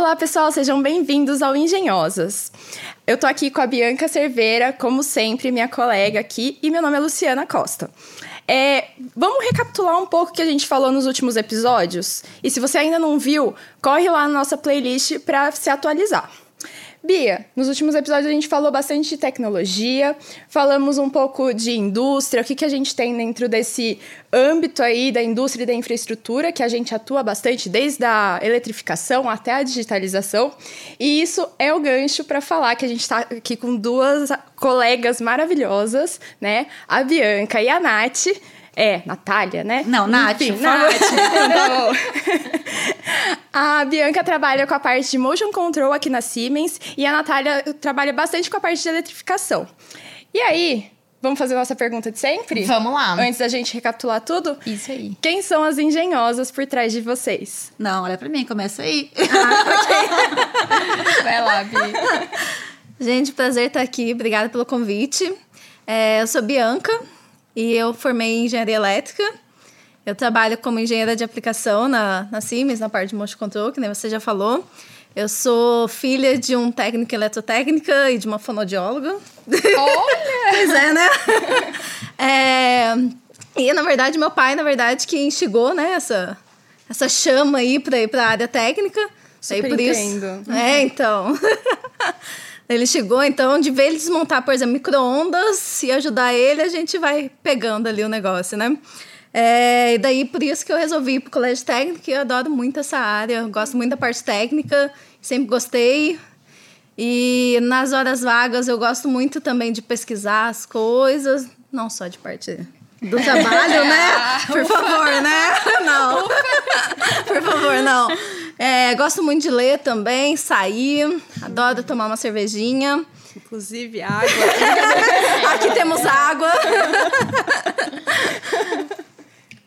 Olá, pessoal, sejam bem-vindos ao Engenhosas. Eu tô aqui com a Bianca Cerveira, como sempre, minha colega aqui, e meu nome é Luciana Costa. É, vamos recapitular um pouco o que a gente falou nos últimos episódios? E se você ainda não viu, corre lá na nossa playlist para se atualizar. Bia, nos últimos episódios a gente falou bastante de tecnologia, falamos um pouco de indústria, o que, que a gente tem dentro desse âmbito aí da indústria e da infraestrutura, que a gente atua bastante, desde a eletrificação até a digitalização. E isso é o gancho para falar que a gente está aqui com duas colegas maravilhosas, né? A Bianca e a Nath. É, Natália, né? Não, Nath. Enfim, Nath. a Bianca trabalha com a parte de motion control aqui na Siemens e a Natália trabalha bastante com a parte de eletrificação. E aí, vamos fazer nossa pergunta de sempre? Vamos lá. Antes da gente recapitular tudo? Isso aí. Quem são as engenhosas por trás de vocês? Não, olha pra mim, começa aí. Ah, ok. Vai lá, Bi. Gente, prazer estar aqui. Obrigada pelo convite. É, eu sou Bianca e eu formei em engenharia elétrica. Eu trabalho como engenheira de aplicação na, na Siemens, na parte de motion control, que nem você já falou. Eu sou filha de um técnico em eletrotécnica e de uma fonoaudióloga. Olha! pois é, né? é, e, na verdade, meu pai, na verdade, que instigou né, essa, essa chama aí para ir para a área técnica. Super aí, por entendo. Isso, é, então... Ele chegou, então, de ver ele desmontar, por exemplo, micro-ondas e ajudar ele, a gente vai pegando ali o negócio, né? É, e daí, por isso que eu resolvi ir pro colégio técnico, eu adoro muito essa área, gosto muito da parte técnica, sempre gostei. E nas horas vagas eu gosto muito também de pesquisar as coisas, não só de parte do trabalho, né? Por favor, né? Não. Por favor, não. É, gosto muito de ler também, sair, adoro tomar uma cervejinha. Inclusive água. Aqui temos água.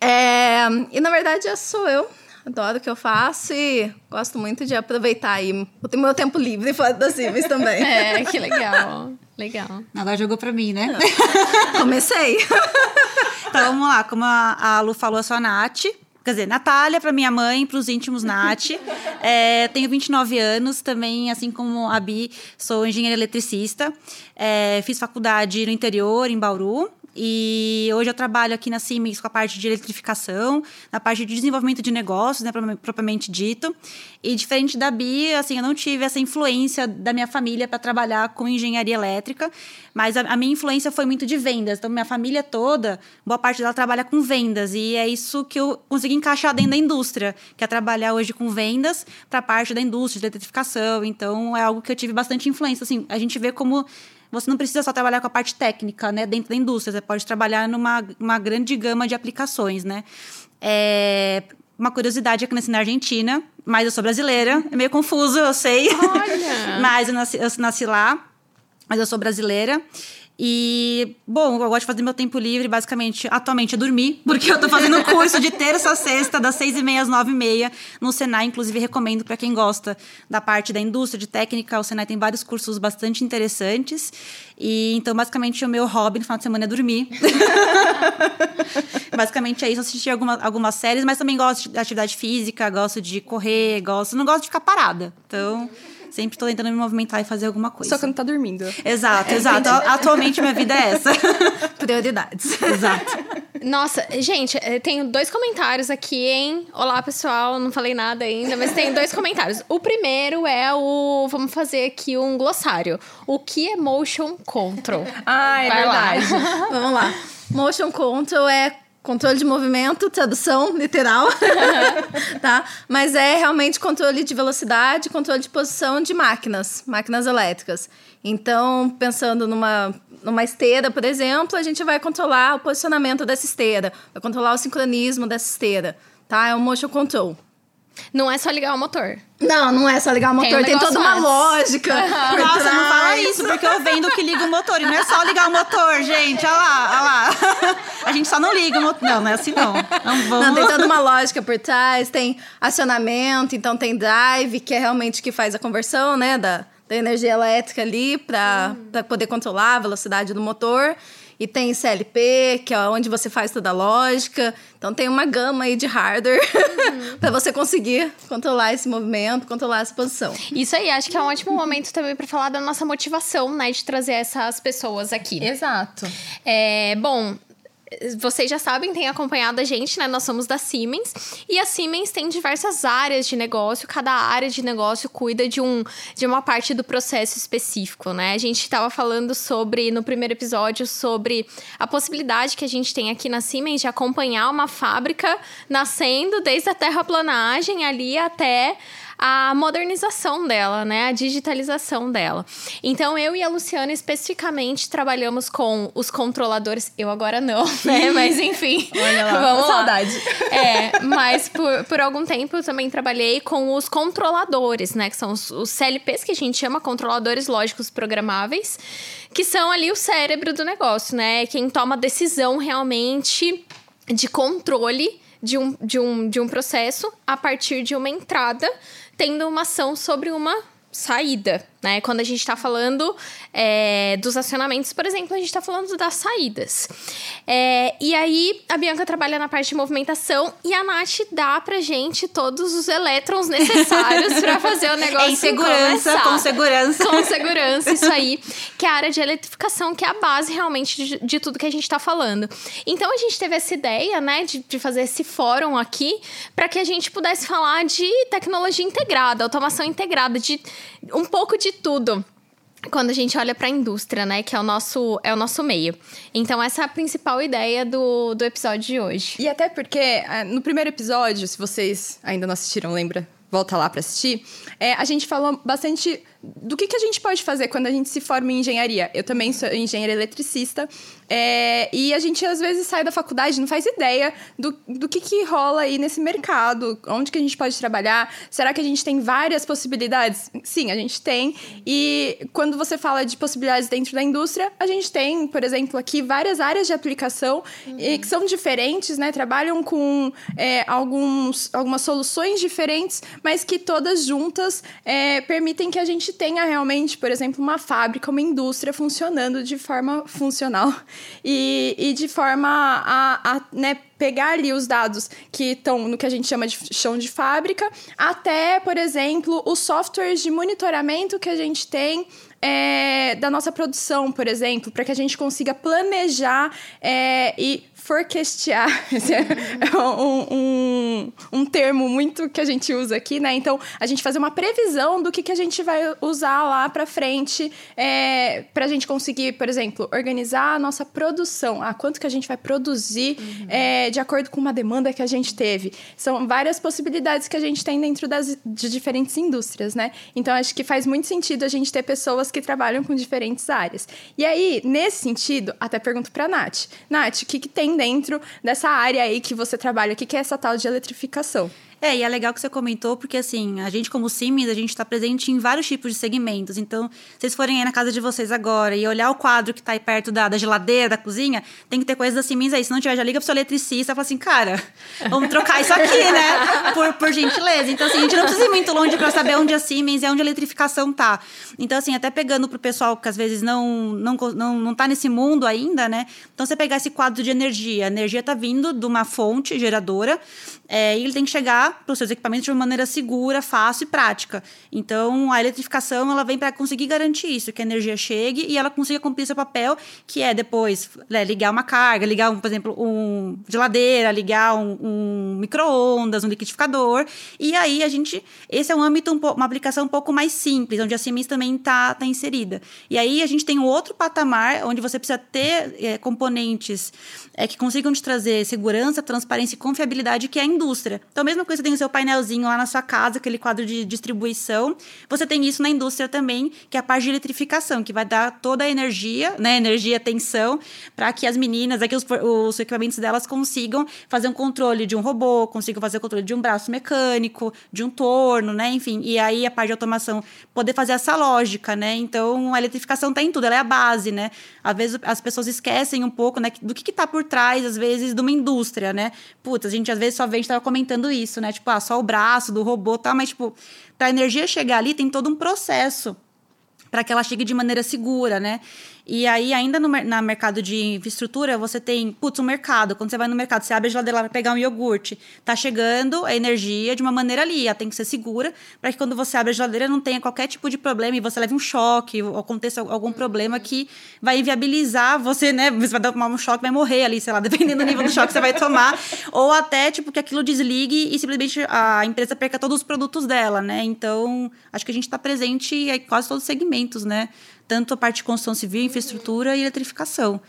É, e na verdade, essa sou eu. Adoro o que eu faço e gosto muito de aproveitar aí o meu tempo livre fora das Civis também. É, que legal. Legal. Agora jogou pra mim, né? Comecei. então vamos lá, como a, a Lu falou, eu sou a Nath. Quer dizer, Natália para minha mãe, para os íntimos Nath. É, tenho 29 anos, também, assim como a Bi, sou engenheira eletricista. É, fiz faculdade no interior, em Bauru. E hoje eu trabalho aqui na Siemens com a parte de eletrificação, na parte de desenvolvimento de negócios, né, propriamente dito. E diferente da Bia, assim, eu não tive essa influência da minha família para trabalhar com engenharia elétrica, mas a, a, minha influência foi muito de vendas. Então, minha família toda, boa parte dela trabalha com vendas, e é isso que eu consegui encaixar dentro da indústria, que é trabalhar hoje com vendas para a parte da indústria de eletrificação. Então, é algo que eu tive bastante influência. Assim, a gente vê como você não precisa só trabalhar com a parte técnica, né, dentro da indústria, você pode trabalhar numa uma grande gama de aplicações, né. É, uma curiosidade é que eu nasci na Argentina, mas eu sou brasileira, é meio confuso, eu sei. Olha! mas eu nasci, eu nasci lá, mas eu sou brasileira. E, bom, eu gosto de fazer meu tempo livre, basicamente, atualmente, é dormir, porque eu tô fazendo curso de terça a sexta, das seis e meia às nove e meia, no Senai. Inclusive, recomendo para quem gosta da parte da indústria, de técnica. O Senai tem vários cursos bastante interessantes. E, então, basicamente, o meu hobby no final de semana é dormir. basicamente é isso. Assistir alguma, algumas séries, mas também gosto de atividade física, gosto de correr, gosto. Não gosto de ficar parada. Então. Sempre tô tentando me movimentar e fazer alguma coisa. Só que não tá dormindo. Exato, é, exato. Entendi. Atualmente minha vida é essa. Prioridades. Exato. Nossa, gente, tenho dois comentários aqui, hein? Olá, pessoal. Não falei nada ainda, mas tenho dois comentários. O primeiro é o. Vamos fazer aqui um glossário. O que é motion control? Ah, é Vai verdade. Lá. Vamos lá. Motion control é controle de movimento, tradução literal, tá? Mas é realmente controle de velocidade, controle de posição de máquinas, máquinas elétricas. Então, pensando numa, numa esteira, por exemplo, a gente vai controlar o posicionamento dessa esteira, vai controlar o sincronismo dessa esteira, tá? É um motion control. Não é só ligar o motor. Não, não é só ligar o motor, tem, um tem toda uma lógica. Uhum. Nossa, não fala isso, porque eu vendo que liga o motor. E não é só ligar o motor, gente. Olha lá, olha lá. A gente só não liga o motor. Não, não é assim não. Não, vamos... não tem toda uma lógica por trás, tem acionamento, então tem drive, que é realmente que faz a conversão, né, da, da energia elétrica ali para hum. poder controlar a velocidade do motor. E tem CLP, que é onde você faz toda a lógica. Então tem uma gama aí de hardware uhum. para você conseguir controlar esse movimento, controlar essa posição. Isso aí, acho que é um ótimo momento também para falar da nossa motivação, né, de trazer essas pessoas aqui. Exato. É, bom, vocês já sabem, têm acompanhado a gente, né? Nós somos da Siemens. E a Siemens tem diversas áreas de negócio, cada área de negócio cuida de, um, de uma parte do processo específico, né? A gente estava falando sobre, no primeiro episódio, sobre a possibilidade que a gente tem aqui na Siemens de acompanhar uma fábrica nascendo desde a terraplanagem ali até a modernização dela, né? A digitalização dela. Então, eu e a Luciana especificamente trabalhamos com os controladores. Eu agora não, né? Mas enfim. Olha lá, vamos lá. saudade. É, mas por, por algum tempo eu também trabalhei com os controladores, né? Que são os, os CLPs que a gente chama controladores lógicos programáveis, que são ali o cérebro do negócio, né? Quem toma decisão realmente de controle de um, de, um, de um processo a partir de uma entrada tendo uma ação sobre uma saída, né? Quando a gente está falando é, dos acionamentos, por exemplo, a gente está falando das saídas. É, e aí, a Bianca trabalha na parte de movimentação e a Nath dá pra gente todos os elétrons necessários para fazer o negócio Em segurança, começar. com segurança. Com segurança, isso aí. Que é a área de eletrificação, que é a base realmente de, de tudo que a gente está falando. Então, a gente teve essa ideia, né, de, de fazer esse fórum aqui para que a gente pudesse falar de tecnologia integrada, automação integrada, de um pouco de tudo quando a gente olha para a indústria, né, que é o nosso é o nosso meio. Então essa é a principal ideia do, do episódio de hoje. E até porque ah, no primeiro episódio, se vocês ainda não assistiram, lembra? Volta lá para assistir. É, a gente falou bastante do que, que a gente pode fazer quando a gente se forma em engenharia. Eu também sou engenheira eletricista é, e a gente às vezes sai da faculdade não faz ideia do, do que, que rola aí nesse mercado, onde que a gente pode trabalhar. Será que a gente tem várias possibilidades? Sim, a gente tem. E quando você fala de possibilidades dentro da indústria, a gente tem, por exemplo, aqui várias áreas de aplicação uhum. e, que são diferentes, né? Trabalham com é, alguns, algumas soluções diferentes, mas que todas juntas é, permitem que a gente tenha realmente, por exemplo, uma fábrica, uma indústria funcionando de forma funcional e, e de forma a, a né, pegar ali os dados que estão no que a gente chama de chão de fábrica, até, por exemplo, os softwares de monitoramento que a gente tem é, da nossa produção, por exemplo, para que a gente consiga planejar é, e forecastear. Esse é um, um, um, termo muito que a gente usa aqui, né? Então, a gente fazer uma previsão do que, que a gente vai usar lá para frente é, para a gente conseguir, por exemplo, organizar a nossa produção. Ah, quanto que a gente vai produzir uhum. é, de acordo com uma demanda que a gente teve. São várias possibilidades que a gente tem dentro das, de diferentes indústrias, né? Então, acho que faz muito sentido a gente ter pessoas que trabalham com diferentes áreas. E aí, nesse sentido, até pergunto para Nath. Nath, o que, que tem dentro dessa área aí que você trabalha? O que é essa tal de eletrificação? É, e é legal que você comentou, porque assim, a gente como Siemens, a gente está presente em vários tipos de segmentos. Então, se vocês forem aí na casa de vocês agora e olhar o quadro que está aí perto da, da geladeira, da cozinha, tem que ter coisa da Siemens aí. Se não tiver, já liga pro seu eletricista e fala assim, cara, vamos trocar isso aqui, né? Por, por gentileza. Então, assim, a gente não precisa ir muito longe para saber onde a Siemens é onde a eletrificação tá. Então, assim, até pegando pro pessoal que às vezes não, não, não, não tá nesse mundo ainda, né? Então, você pegar esse quadro de energia. A energia tá vindo de uma fonte geradora é, e ele tem que chegar para os seus equipamentos de uma maneira segura, fácil e prática. Então, a eletrificação ela vem para conseguir garantir isso, que a energia chegue e ela consiga cumprir seu papel, que é depois né, ligar uma carga, ligar, um, por exemplo, um geladeira, ligar um, um micro-ondas, um liquidificador. E aí a gente. Esse é um âmbito, um uma aplicação um pouco mais simples, onde a Siemens também está tá inserida. E aí a gente tem um outro patamar onde você precisa ter é, componentes é, que consigam te trazer segurança, transparência e confiabilidade, que é a indústria indústria. Então, a mesma coisa você tem o seu painelzinho lá na sua casa, aquele quadro de distribuição, você tem isso na indústria também, que é a parte de eletrificação, que vai dar toda a energia, né, energia, tensão, para que as meninas, aqui os, os equipamentos delas consigam fazer um controle de um robô, consigam fazer o controle de um braço mecânico, de um torno, né, enfim. E aí a parte de automação poder fazer essa lógica, né? Então, a eletrificação está em tudo, ela é a base, né? Às vezes as pessoas esquecem um pouco, né, do que está por trás, às vezes, de uma indústria, né? Putz, a gente às vezes só vê estava comentando isso, né? Tipo, ah, só o braço do robô, tá? Mas, tipo, pra energia chegar ali tem todo um processo para que ela chegue de maneira segura, né? E aí, ainda no na mercado de infraestrutura, você tem, putz, um mercado. Quando você vai no mercado, você abre a geladeira para pegar um iogurte. Tá chegando a energia de uma maneira ali. Ela tem que ser segura para que quando você abre a geladeira não tenha qualquer tipo de problema e você leve um choque ou aconteça algum problema que vai inviabilizar você, né? Você vai tomar um choque, vai morrer ali, sei lá, dependendo do nível do choque que você vai tomar. ou até, tipo, que aquilo desligue e simplesmente a empresa perca todos os produtos dela, né? Então, acho que a gente está presente em quase todos os segmentos, né? Tanto a parte de construção civil, infraestrutura e eletrificação.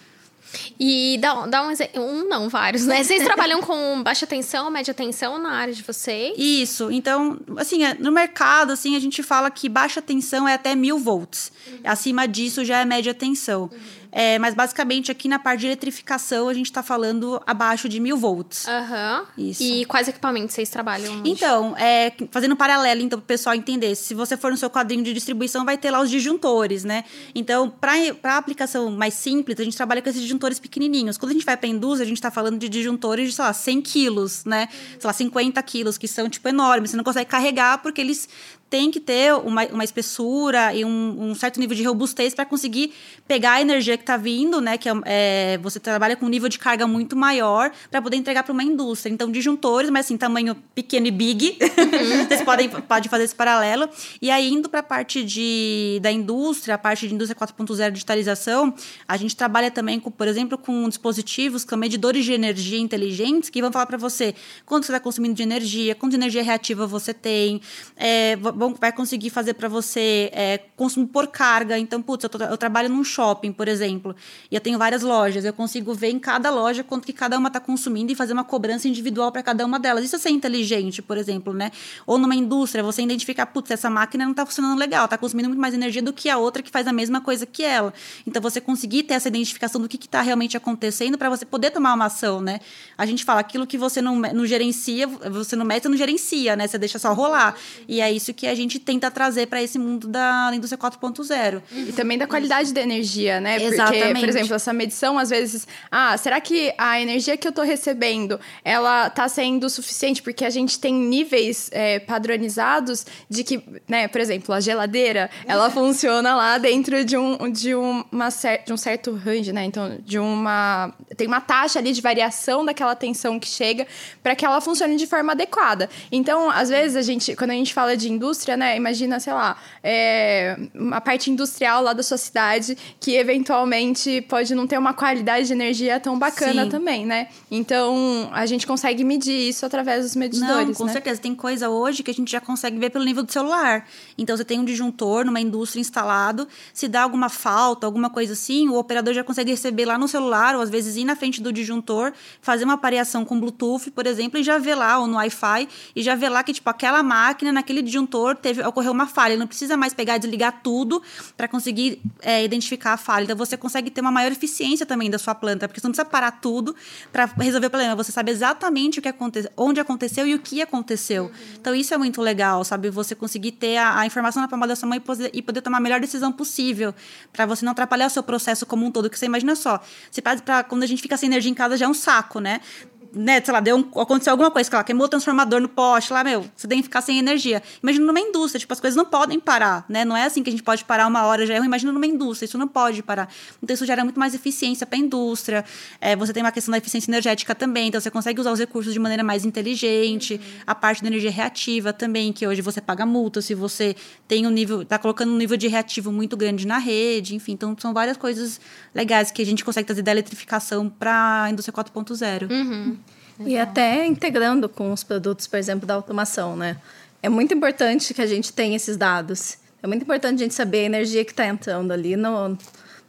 E dá, dá um exemplo. Um, não, vários, né? Vocês trabalham com baixa tensão, média tensão na área de vocês? Isso. Então, assim, é, no mercado, assim, a gente fala que baixa tensão é até mil volts. Uhum. Acima disso já é média tensão. Uhum. É, mas basicamente aqui na parte de eletrificação a gente está falando abaixo de mil volts. Aham. Uhum. Isso. E quais equipamentos vocês trabalham? Hoje? Então, é, fazendo um paralelo, então, para o pessoal entender. Se você for no seu quadrinho de distribuição, vai ter lá os disjuntores, né? Então, para aplicação mais simples, a gente trabalha com esses disjuntores pequenininhos. Quando a gente vai para a indústria, a gente está falando de disjuntores de, sei lá, 100 quilos, né? Sei lá, 50 quilos, que são, tipo, enormes. Você não consegue carregar porque eles tem que ter uma, uma espessura e um, um certo nível de robustez para conseguir pegar a energia que está vindo, né? Que é, é, você trabalha com um nível de carga muito maior para poder entregar para uma indústria. Então, disjuntores, mas assim, tamanho pequeno e big. Vocês podem, podem fazer esse paralelo. E aí, indo para a parte de, da indústria, a parte de indústria 4.0 digitalização, a gente trabalha também, com, por exemplo, com dispositivos, com medidores de energia inteligentes, que vão falar para você quanto você está consumindo de energia, quanto de energia reativa você tem. É, vai conseguir fazer para você é, consumo por carga. Então, putz, eu, tô, eu, trabalho num shopping, por exemplo, e eu tenho várias lojas. Eu consigo ver em cada loja quanto que cada uma está consumindo e fazer uma cobrança individual para cada uma delas. Isso é ser inteligente, por exemplo, né? Ou numa indústria, você identificar, putz, essa máquina não está funcionando legal, está consumindo muito mais energia do que a outra que faz a mesma coisa que ela. Então, você conseguir ter essa identificação do que está realmente acontecendo para você poder tomar uma ação, né? A gente fala, aquilo que você não, não gerencia, você não mete, você não gerencia, né? Você deixa só rolar. E é isso que a gente tenta trazer para esse mundo da indústria 4.0. E também da qualidade da energia, né? Exatamente. Porque, por exemplo, essa medição, às vezes, ah, será que a energia que eu estou recebendo, ela está sendo suficiente? Porque a gente tem níveis é, padronizados de que, né, por exemplo, a geladeira, ela funciona lá dentro de um, de uma de um certo range, né? Então, de uma tem uma taxa ali de variação daquela tensão que chega para que ela funcione de forma adequada. Então, às vezes a gente, quando a gente fala de indústria indústria, né? Imagina, sei lá, é, uma parte industrial lá da sua cidade que eventualmente pode não ter uma qualidade de energia tão bacana Sim. também, né? Então, a gente consegue medir isso através dos medidores. Não, com né? certeza. Tem coisa hoje que a gente já consegue ver pelo nível do celular. Então, você tem um disjuntor numa indústria instalado, se dá alguma falta, alguma coisa assim, o operador já consegue receber lá no celular, ou às vezes ir na frente do disjuntor, fazer uma pareação com Bluetooth, por exemplo, e já ver lá, ou no Wi-Fi, e já ver lá que, tipo, aquela máquina, naquele disjuntor, teve, ocorreu uma falha. Ele não precisa mais pegar e desligar tudo para conseguir é, identificar a falha. Então você consegue ter uma maior eficiência também da sua planta, porque você não precisa parar tudo para resolver o problema. Você sabe exatamente o que aconteceu, onde aconteceu e o que aconteceu. Uhum. Então isso é muito legal, sabe? Você conseguir ter a, a informação na palma da sua mão e poder, e poder tomar a melhor decisão possível para você não atrapalhar o seu processo como um todo. Que você imagina só, você para quando a gente fica sem energia em casa já é um saco, né? Né, sei lá, deu um, aconteceu alguma coisa, que lá, queimou o transformador no poste, lá, meu, você tem que ficar sem energia. Imagina numa indústria, tipo, as coisas não podem parar, né? Não é assim que a gente pode parar uma hora já. Imagina numa indústria, isso não pode parar. Então, isso gera muito mais eficiência para a indústria. É, você tem uma questão da eficiência energética também, então você consegue usar os recursos de maneira mais inteligente. Uhum. A parte da energia reativa também, que hoje você paga multa se você tem um nível, tá colocando um nível de reativo muito grande na rede, enfim. Então, são várias coisas legais que a gente consegue trazer da eletrificação para a indústria 4.0. Uhum. E até integrando com os produtos, por exemplo, da automação, né? É muito importante que a gente tenha esses dados. É muito importante a gente saber a energia que está entrando ali no,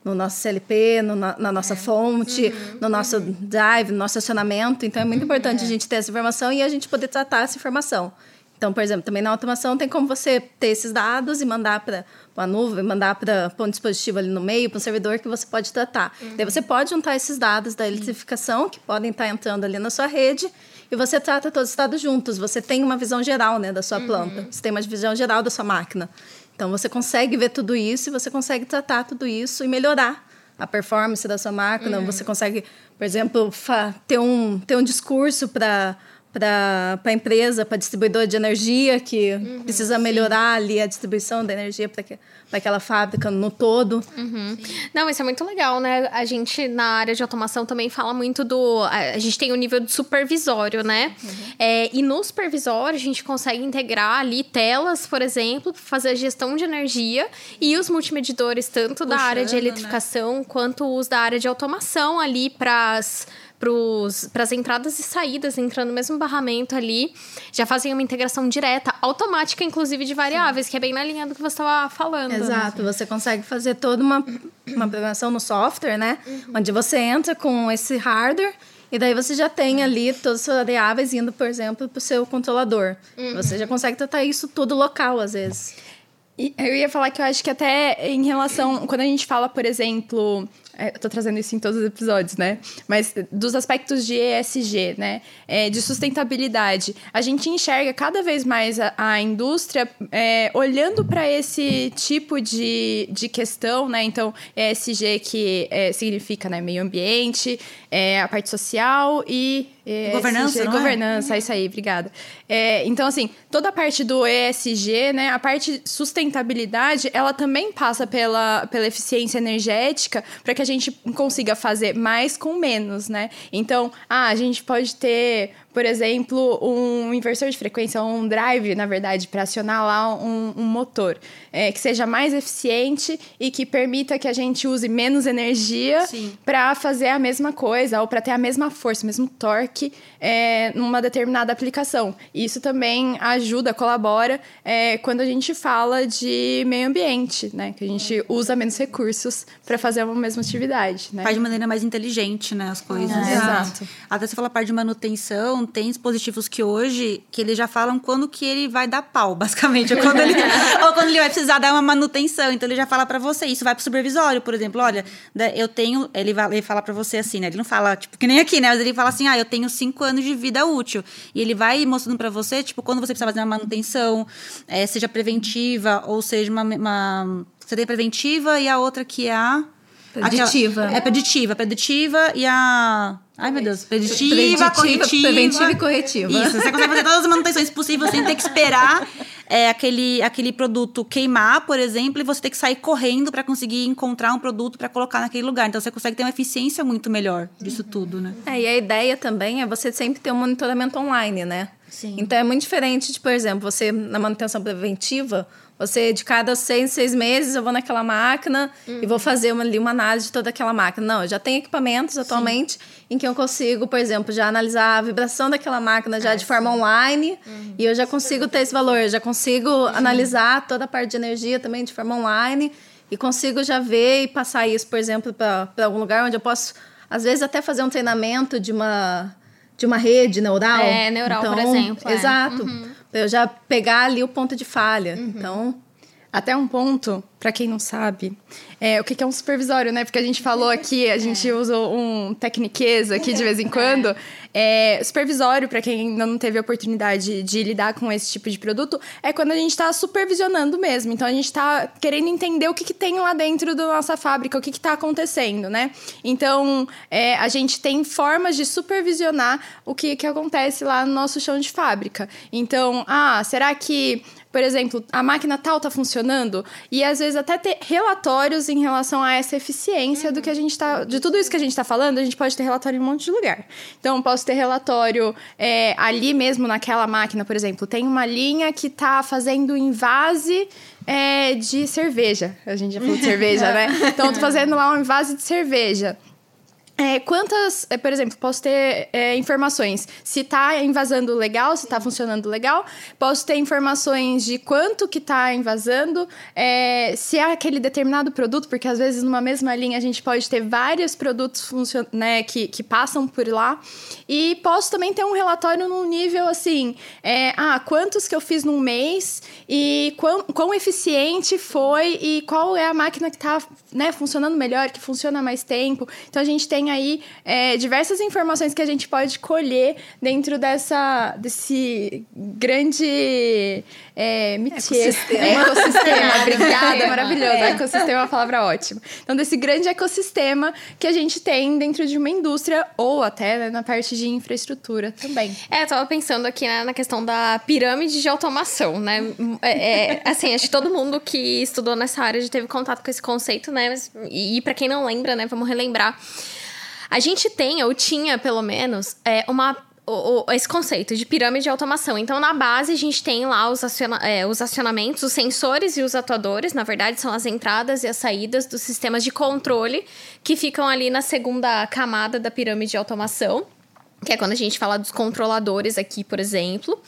no nosso CLP, no, na, na, nossa é. fonte, uhum, no nosso uhum. drive, no nosso acionamento. Então, é muito importante é. a gente ter essa informação e a gente poder tratar essa informação. Então, por exemplo, também na automação tem como você ter esses dados e mandar para uma nuvem, mandar para um dispositivo ali no meio, para um servidor que você pode tratar. Uhum. Daí você pode juntar esses dados da eletrificação, que podem estar entrando ali na sua rede, e você trata todos os dados juntos. Você tem uma visão geral né, da sua uhum. planta, você tem uma visão geral da sua máquina. Então, você consegue ver tudo isso e você consegue tratar tudo isso e melhorar a performance da sua máquina. Uhum. Você consegue, por exemplo, ter um, ter um discurso para para a empresa, para distribuidor de energia, que uhum, precisa melhorar sim. ali a distribuição da energia para aquela fábrica no todo. Uhum. Não, isso é muito legal, né? A gente, na área de automação, também fala muito do. A gente tem o nível de supervisório, né? Uhum. É, e no supervisório, a gente consegue integrar ali telas, por exemplo, para fazer a gestão de energia e os multimedidores, tanto Puxando, da área de né? eletrificação né? quanto os da área de automação ali para as para as entradas e saídas, entrando no mesmo barramento ali, já fazem uma integração direta, automática, inclusive, de variáveis, Sim. que é bem na linha do que você estava falando. Exato, né? você consegue fazer toda uma, uma programação no software, né? Uhum. Onde você entra com esse hardware e daí você já tem ali todas as variáveis indo, por exemplo, para o seu controlador. Uhum. Você já consegue tratar isso tudo local, às vezes. Eu ia falar que eu acho que até em relação. Quando a gente fala, por exemplo, é, eu tô trazendo isso em todos os episódios, né? Mas dos aspectos de ESG, né? É, de sustentabilidade. A gente enxerga cada vez mais a, a indústria é, olhando para esse tipo de, de questão, né? Então, ESG que é, significa né, meio ambiente, é, a parte social e ESG, governança, não é? governança, é? isso aí, obrigada. É, então, assim, toda a parte do ESG, né, a parte sustentabilidade, ela também passa pela, pela eficiência energética para que a gente consiga fazer mais com menos, né? Então, ah, a gente pode ter por exemplo, um inversor de frequência, um drive, na verdade, para acionar lá um, um motor, é, que seja mais eficiente e que permita que a gente use menos energia para fazer a mesma coisa ou para ter a mesma força, o mesmo torque é, numa determinada aplicação. Isso também ajuda, colabora é, quando a gente fala de meio ambiente, né? Que a gente usa menos recursos para fazer uma mesma atividade, né? Faz de maneira mais inteligente, né, as coisas. É, exato. Até você fala a parte de manutenção, tem dispositivos que hoje que eles já falam quando que ele vai dar pau, basicamente, ou quando ele, ou quando ele vai precisar dar uma manutenção. Então ele já fala para você, isso vai pro supervisório, por exemplo, olha, eu tenho, ele vai ele fala para você assim, né? Ele não fala tipo que nem aqui, né? Mas ele fala assim: "Ah, eu tenho cinco anos de vida útil". E ele vai mostrando para você, tipo, quando você precisa fazer uma manutenção, é, seja preventiva ou seja uma, uma você tem preventiva e a outra que é a Preditiva. Aquela, é preditiva, preditiva e a. Ai, meu Deus. Preditiva, preditiva corretiva. Preventiva e corretiva. Isso, você consegue fazer todas as manutenções possíveis sem ter que esperar é, aquele, aquele produto queimar, por exemplo, e você ter que sair correndo para conseguir encontrar um produto para colocar naquele lugar. Então você consegue ter uma eficiência muito melhor disso tudo, né? É, e a ideia também é você sempre ter um monitoramento online, né? Sim. Então é muito diferente de, por exemplo, você na manutenção preventiva você, de cada seis, seis meses, eu vou naquela máquina uhum. e vou fazer uma, uma análise de toda aquela máquina. Não, eu já tenho equipamentos atualmente sim. em que eu consigo, por exemplo, já analisar a vibração daquela máquina já é, de forma sim. online uhum. e eu já consigo ter esse valor. Eu já consigo uhum. analisar toda a parte de energia também de forma online e consigo já ver e passar isso, por exemplo, para algum lugar onde eu posso, às vezes, até fazer um treinamento de uma, de uma rede neural. É, neural, então, por exemplo. É. Exato. Uhum para eu já pegar ali o ponto de falha. Uhum. Então, até um ponto, para quem não sabe, é, o que é um supervisório, né? Porque a gente falou aqui, a gente é. usa um tecniquez aqui de vez em quando. É, supervisório, para quem ainda não teve a oportunidade de lidar com esse tipo de produto, é quando a gente está supervisionando mesmo. Então, a gente está querendo entender o que, que, tem lá dentro da nossa fábrica, o que está acontecendo, né? Então, é, a gente tem formas de supervisionar o que, que acontece lá no nosso chão de fábrica. Então, ah, será que por exemplo, a máquina tal está funcionando e às vezes até ter relatórios em relação a essa eficiência uhum. do que a gente está, de tudo isso que a gente está falando, a gente pode ter relatório em um monte de lugar. Então, posso ter relatório é, ali mesmo naquela máquina, por exemplo, tem uma linha que está fazendo invase é, de cerveja. A gente já falou de cerveja, né? Então, tô fazendo lá um invase de cerveja. É, quantas, é, por exemplo, posso ter é, informações se está invasando legal, se está funcionando legal. Posso ter informações de quanto que está invasando, é, se é aquele determinado produto, porque às vezes numa mesma linha a gente pode ter vários produtos né, que, que passam por lá. E posso também ter um relatório num nível assim, é, ah, quantos que eu fiz num mês e quão, quão eficiente foi e qual é a máquina que está né, funcionando melhor, que funciona mais tempo. Então a gente tem tem aí é, diversas informações que a gente pode colher dentro dessa, desse grande é, métier. Ecossistema. Ecossistema. Obrigada, É. maravilhoso. Ecossistema é uma palavra ótima. Então, desse grande ecossistema que a gente tem dentro de uma indústria ou até né, na parte de infraestrutura também. É, eu tava pensando aqui né, na questão da pirâmide de automação, né? É, é, assim, acho que todo mundo que estudou nessa área já teve contato com esse conceito, né? Mas, e para quem não lembra, né, vamos relembrar. A gente tem, ou tinha pelo menos, é, uma esse conceito de pirâmide de automação. Então, na base, a gente tem lá os, aciona- é, os acionamentos, os sensores e os atuadores. Na verdade, são as entradas e as saídas dos sistemas de controle que ficam ali na segunda camada da pirâmide de automação. Que é quando a gente fala dos controladores aqui, por exemplo.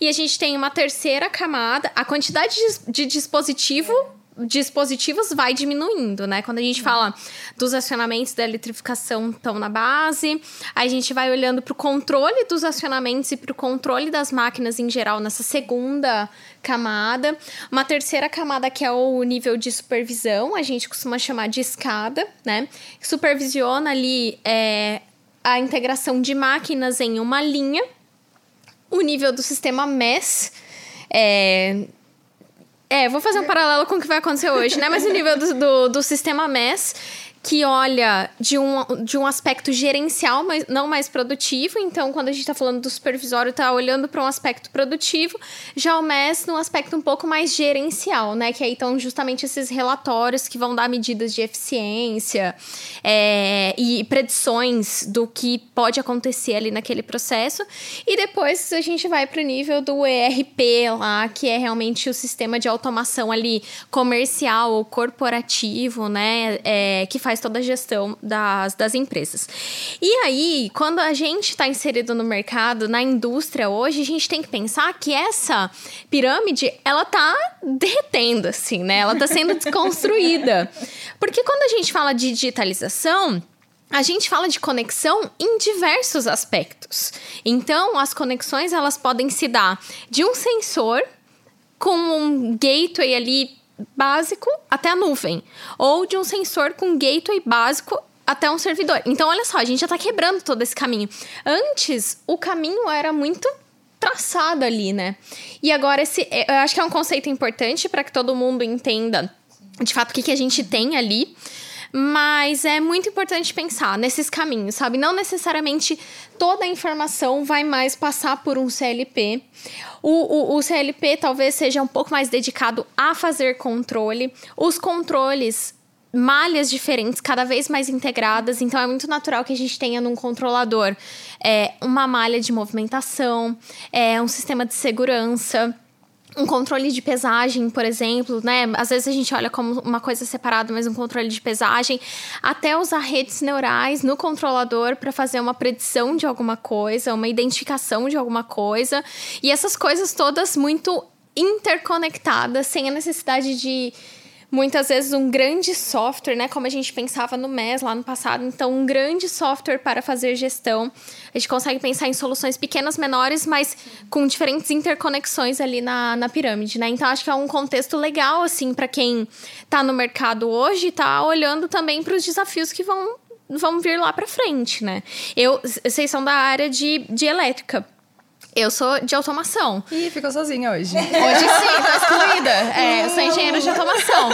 E a gente tem uma terceira camada. A quantidade de, de dispositivo dispositivos vai diminuindo, né? Quando a gente fala dos acionamentos da eletrificação estão na base, a gente vai olhando para o controle dos acionamentos e para o controle das máquinas em geral nessa segunda camada. Uma terceira camada que é o nível de supervisão, a gente costuma chamar de escada, né? Supervisiona ali é, a integração de máquinas em uma linha. O nível do sistema MES é, é, vou fazer um paralelo com o que vai acontecer hoje, né? Mas o nível do, do, do sistema MES, que olha de um, de um aspecto gerencial, mas não mais produtivo. Então, quando a gente está falando do supervisório, está olhando para um aspecto produtivo. Já o MES, num aspecto um pouco mais gerencial, né? Que aí estão justamente esses relatórios que vão dar medidas de eficiência é, e predições do que pode acontecer ali naquele processo. E depois a gente vai para o nível do ERP lá, que é realmente o sistema de automação ali comercial ou corporativo, né? É, que faz toda a gestão das, das empresas. E aí, quando a gente está inserido no mercado, na indústria hoje, a gente tem que pensar que essa pirâmide, ela tá derretendo, assim, né? Ela tá sendo desconstruída. Porque quando a gente fala de digitalização, a gente fala de conexão em diversos aspectos. Então, as conexões elas podem se dar de um sensor com um gateway ali básico até a nuvem, ou de um sensor com gateway básico até um servidor. Então, olha só, a gente já está quebrando todo esse caminho. Antes, o caminho era muito traçado ali, né? E agora esse, eu acho que é um conceito importante para que todo mundo entenda de fato o que, que a gente tem ali. Mas é muito importante pensar nesses caminhos, sabe? Não necessariamente toda a informação vai mais passar por um CLP. O, o, o, CLP talvez seja um pouco mais dedicado a fazer controle. Os controles, malhas diferentes, cada vez mais integradas. Então é muito natural que a gente tenha num controlador é, uma malha de movimentação, é, um sistema de segurança um controle de pesagem, por exemplo, né? Às vezes a gente olha como uma coisa separada, mas um controle de pesagem, até usar redes neurais no controlador para fazer uma predição de alguma coisa, uma identificação de alguma coisa, e essas coisas todas muito interconectadas, sem a necessidade de muitas vezes um grande software, né, como a gente pensava no MES lá no passado, então um grande software para fazer gestão. A gente consegue pensar em soluções pequenas, menores, mas com diferentes interconexões ali na, na pirâmide, né? Então acho que é um contexto legal assim para quem está no mercado hoje, tá olhando também para os desafios que vão vão vir lá para frente, né? Eu, vocês são da área de, de elétrica. Eu sou de automação. Ih, ficou sozinha hoje. Hoje sim, tô excluída. É, eu sou engenheira de automação.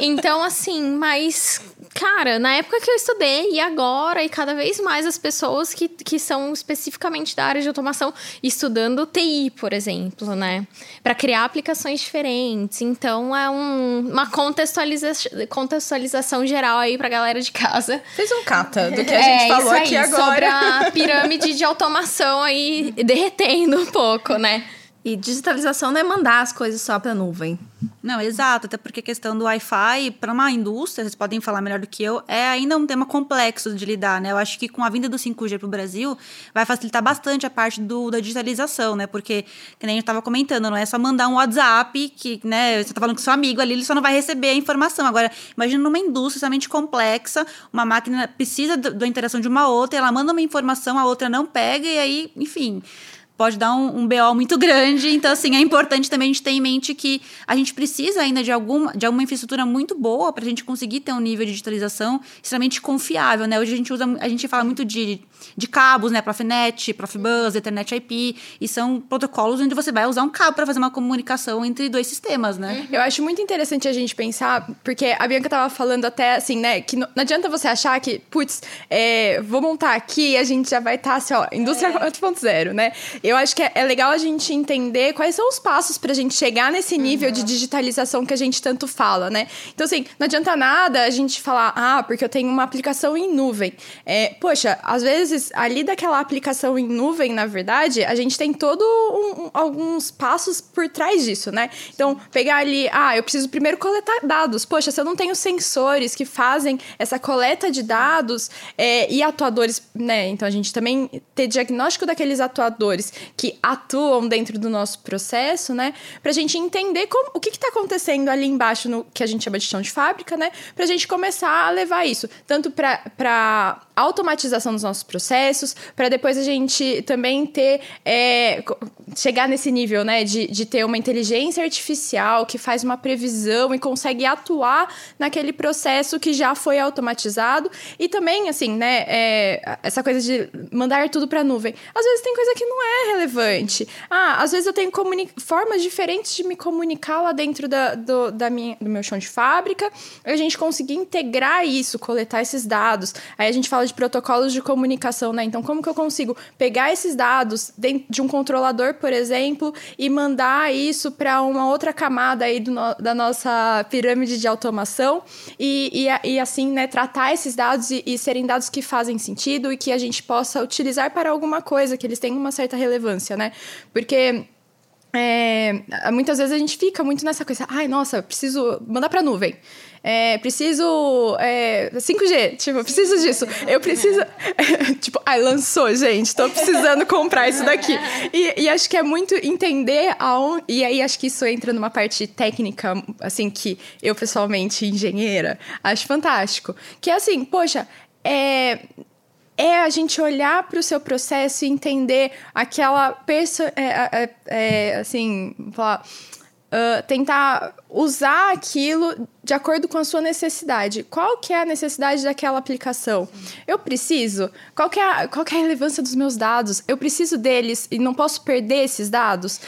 Então, assim, mas, cara, na época que eu estudei e agora, e cada vez mais as pessoas que, que são especificamente da área de automação estudando TI, por exemplo, né? Para criar aplicações diferentes. Então, é um, uma contextualiza contextualização geral aí pra galera de casa. Fez um cata do que a gente é, falou isso aí, aqui agora. Sobre a pirâmide de automação aí derretendo um pouco, né? E digitalização não é mandar as coisas só para nuvem. Não, exato, até porque a questão do Wi-Fi, para uma indústria, vocês podem falar melhor do que eu, é ainda um tema complexo de lidar, né? Eu acho que com a vinda do 5G para o Brasil, vai facilitar bastante a parte do, da digitalização, né? Porque, que nem a gente estava comentando, não é só mandar um WhatsApp, que, né, você tá falando com seu amigo ali, ele só não vai receber a informação. Agora, imagina numa indústria extremamente complexa, uma máquina precisa da interação de uma outra, ela manda uma informação, a outra não pega, e aí, enfim pode dar um, um BO muito grande. Então, assim, é importante também a gente ter em mente que a gente precisa ainda de alguma, de alguma infraestrutura muito boa para a gente conseguir ter um nível de digitalização extremamente confiável, né? Hoje a gente usa, a gente fala muito de, de cabos, né? Profinet, Profibus, Ethernet IP, e são protocolos onde você vai usar um cabo para fazer uma comunicação entre dois sistemas, né? Eu acho muito interessante a gente pensar, porque a Bianca tava falando até assim, né, que não, não adianta você achar que, putz, é, vou montar aqui e a gente já vai estar tá, assim, ó, indústria é. 4.0, né? Eu acho que é, é, legal a gente entender quais são os passos pra gente chegar nesse nível uhum. de digitalização que a gente tanto fala, né? Então, assim, não adianta nada a gente falar, ah, porque eu tenho uma aplicação em nuvem. É, poxa, às vezes, ali daquela aplicação em nuvem, na verdade, a gente tem todo um, um, alguns passos por trás disso, né? Então, pegar ali, ah, eu preciso primeiro coletar dados. Poxa, se eu não tenho sensores que fazem essa coleta de dados é, e atuadores, né? Então, a gente também ter diagnóstico daqueles atuadores que atuam dentro do nosso processo, né? Pra gente entender como, o que está acontecendo ali embaixo no que a gente chama de chão de fábrica, né? Pra gente começar a levar isso tanto para automatização dos nossos processos, para depois a gente também ter é, chegar nesse nível, né, de, de ter uma inteligência artificial que faz uma previsão e consegue atuar naquele processo que já foi automatizado e também, assim, né, é, essa coisa de mandar tudo para a nuvem. Às vezes tem coisa que não é relevante. Ah, às vezes eu tenho formas diferentes de me comunicar lá dentro da, do, da minha, do meu chão de fábrica, a gente conseguir integrar isso, coletar esses dados. Aí a gente fala de protocolos de comunicação, né? Então, como que eu consigo pegar esses dados de um controlador, por exemplo, e mandar isso para uma outra camada aí no, da nossa pirâmide de automação e, e, e assim, né, tratar esses dados e, e serem dados que fazem sentido e que a gente possa utilizar para alguma coisa, que eles tenham uma certa relevância, né? Porque é, muitas vezes a gente fica muito nessa coisa, ai, nossa, preciso mandar para nuvem. É, preciso. É, 5G, tipo, preciso disso. Eu preciso. tipo, ai, lançou, gente, tô precisando comprar isso daqui. E, e acho que é muito entender aonde. E aí acho que isso entra numa parte técnica, assim, que eu pessoalmente, engenheira, acho fantástico. Que é assim, poxa, é, é a gente olhar para o seu processo e entender aquela pessoa, é, é, é, assim, falar, uh, tentar usar aquilo de acordo com a sua necessidade. Qual que é a necessidade daquela aplicação? Eu preciso? Qual que, é a, qual que é a relevância dos meus dados? Eu preciso deles e não posso perder esses dados?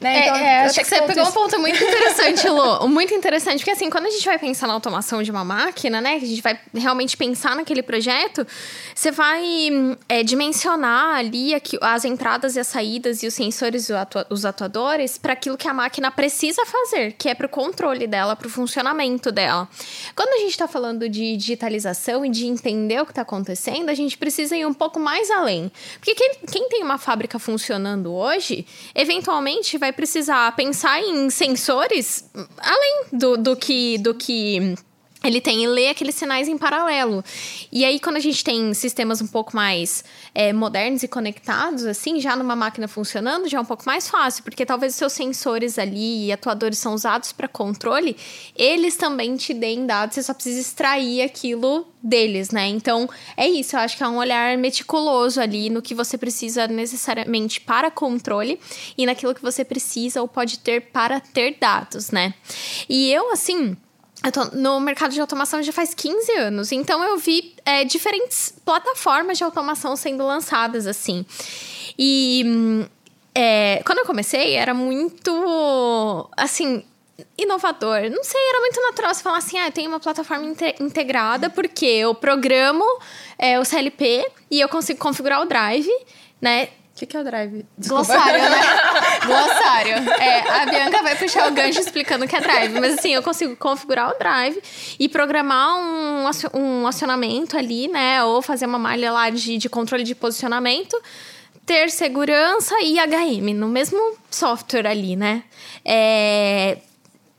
Né? Então, é, é, acho que você pegou um ponto muito interessante, Lu. Muito interessante, porque assim, quando a gente vai pensar na automação de uma máquina, né? Que a gente vai realmente pensar naquele projeto, você vai é, dimensionar ali aqui, as entradas e as saídas e os sensores e os atuadores para aquilo que a máquina precisa fazer, que é para o controle dela, para o funcionamento dela. Quando a gente está falando de digitalização e de entender o que está acontecendo, a gente precisa ir um pouco mais além. Porque quem, quem tem uma fábrica funcionando hoje, eventualmente vai precisar pensar em sensores além do, do que. Do que ele tem e lê aqueles sinais em paralelo. E aí, quando a gente tem sistemas um pouco mais é, modernos e conectados, assim, já numa máquina funcionando, já é um pouco mais fácil, porque talvez os seus sensores ali e atuadores são usados para controle, eles também te deem dados, você só precisa extrair aquilo deles, né? Então, é isso, eu acho que é um olhar meticuloso ali no que você precisa necessariamente para controle e naquilo que você precisa ou pode ter para ter dados, né? E eu, assim no mercado de automação já faz 15 anos, então eu vi é, diferentes plataformas de automação sendo lançadas assim. E é, quando eu comecei, era muito assim. Inovador. Não sei, era muito natural você falar assim: ah, tem uma plataforma integrada, porque eu programo é, o CLP e eu consigo configurar o Drive, né? O que, que é o drive? Desculpa. Glossário, né? Glossário. É, a Bianca vai puxar o gancho explicando o que é drive. Mas assim, eu consigo configurar o drive e programar um, um acionamento ali, né? Ou fazer uma malha lá de, de controle de posicionamento ter segurança e HM no mesmo software ali, né? É...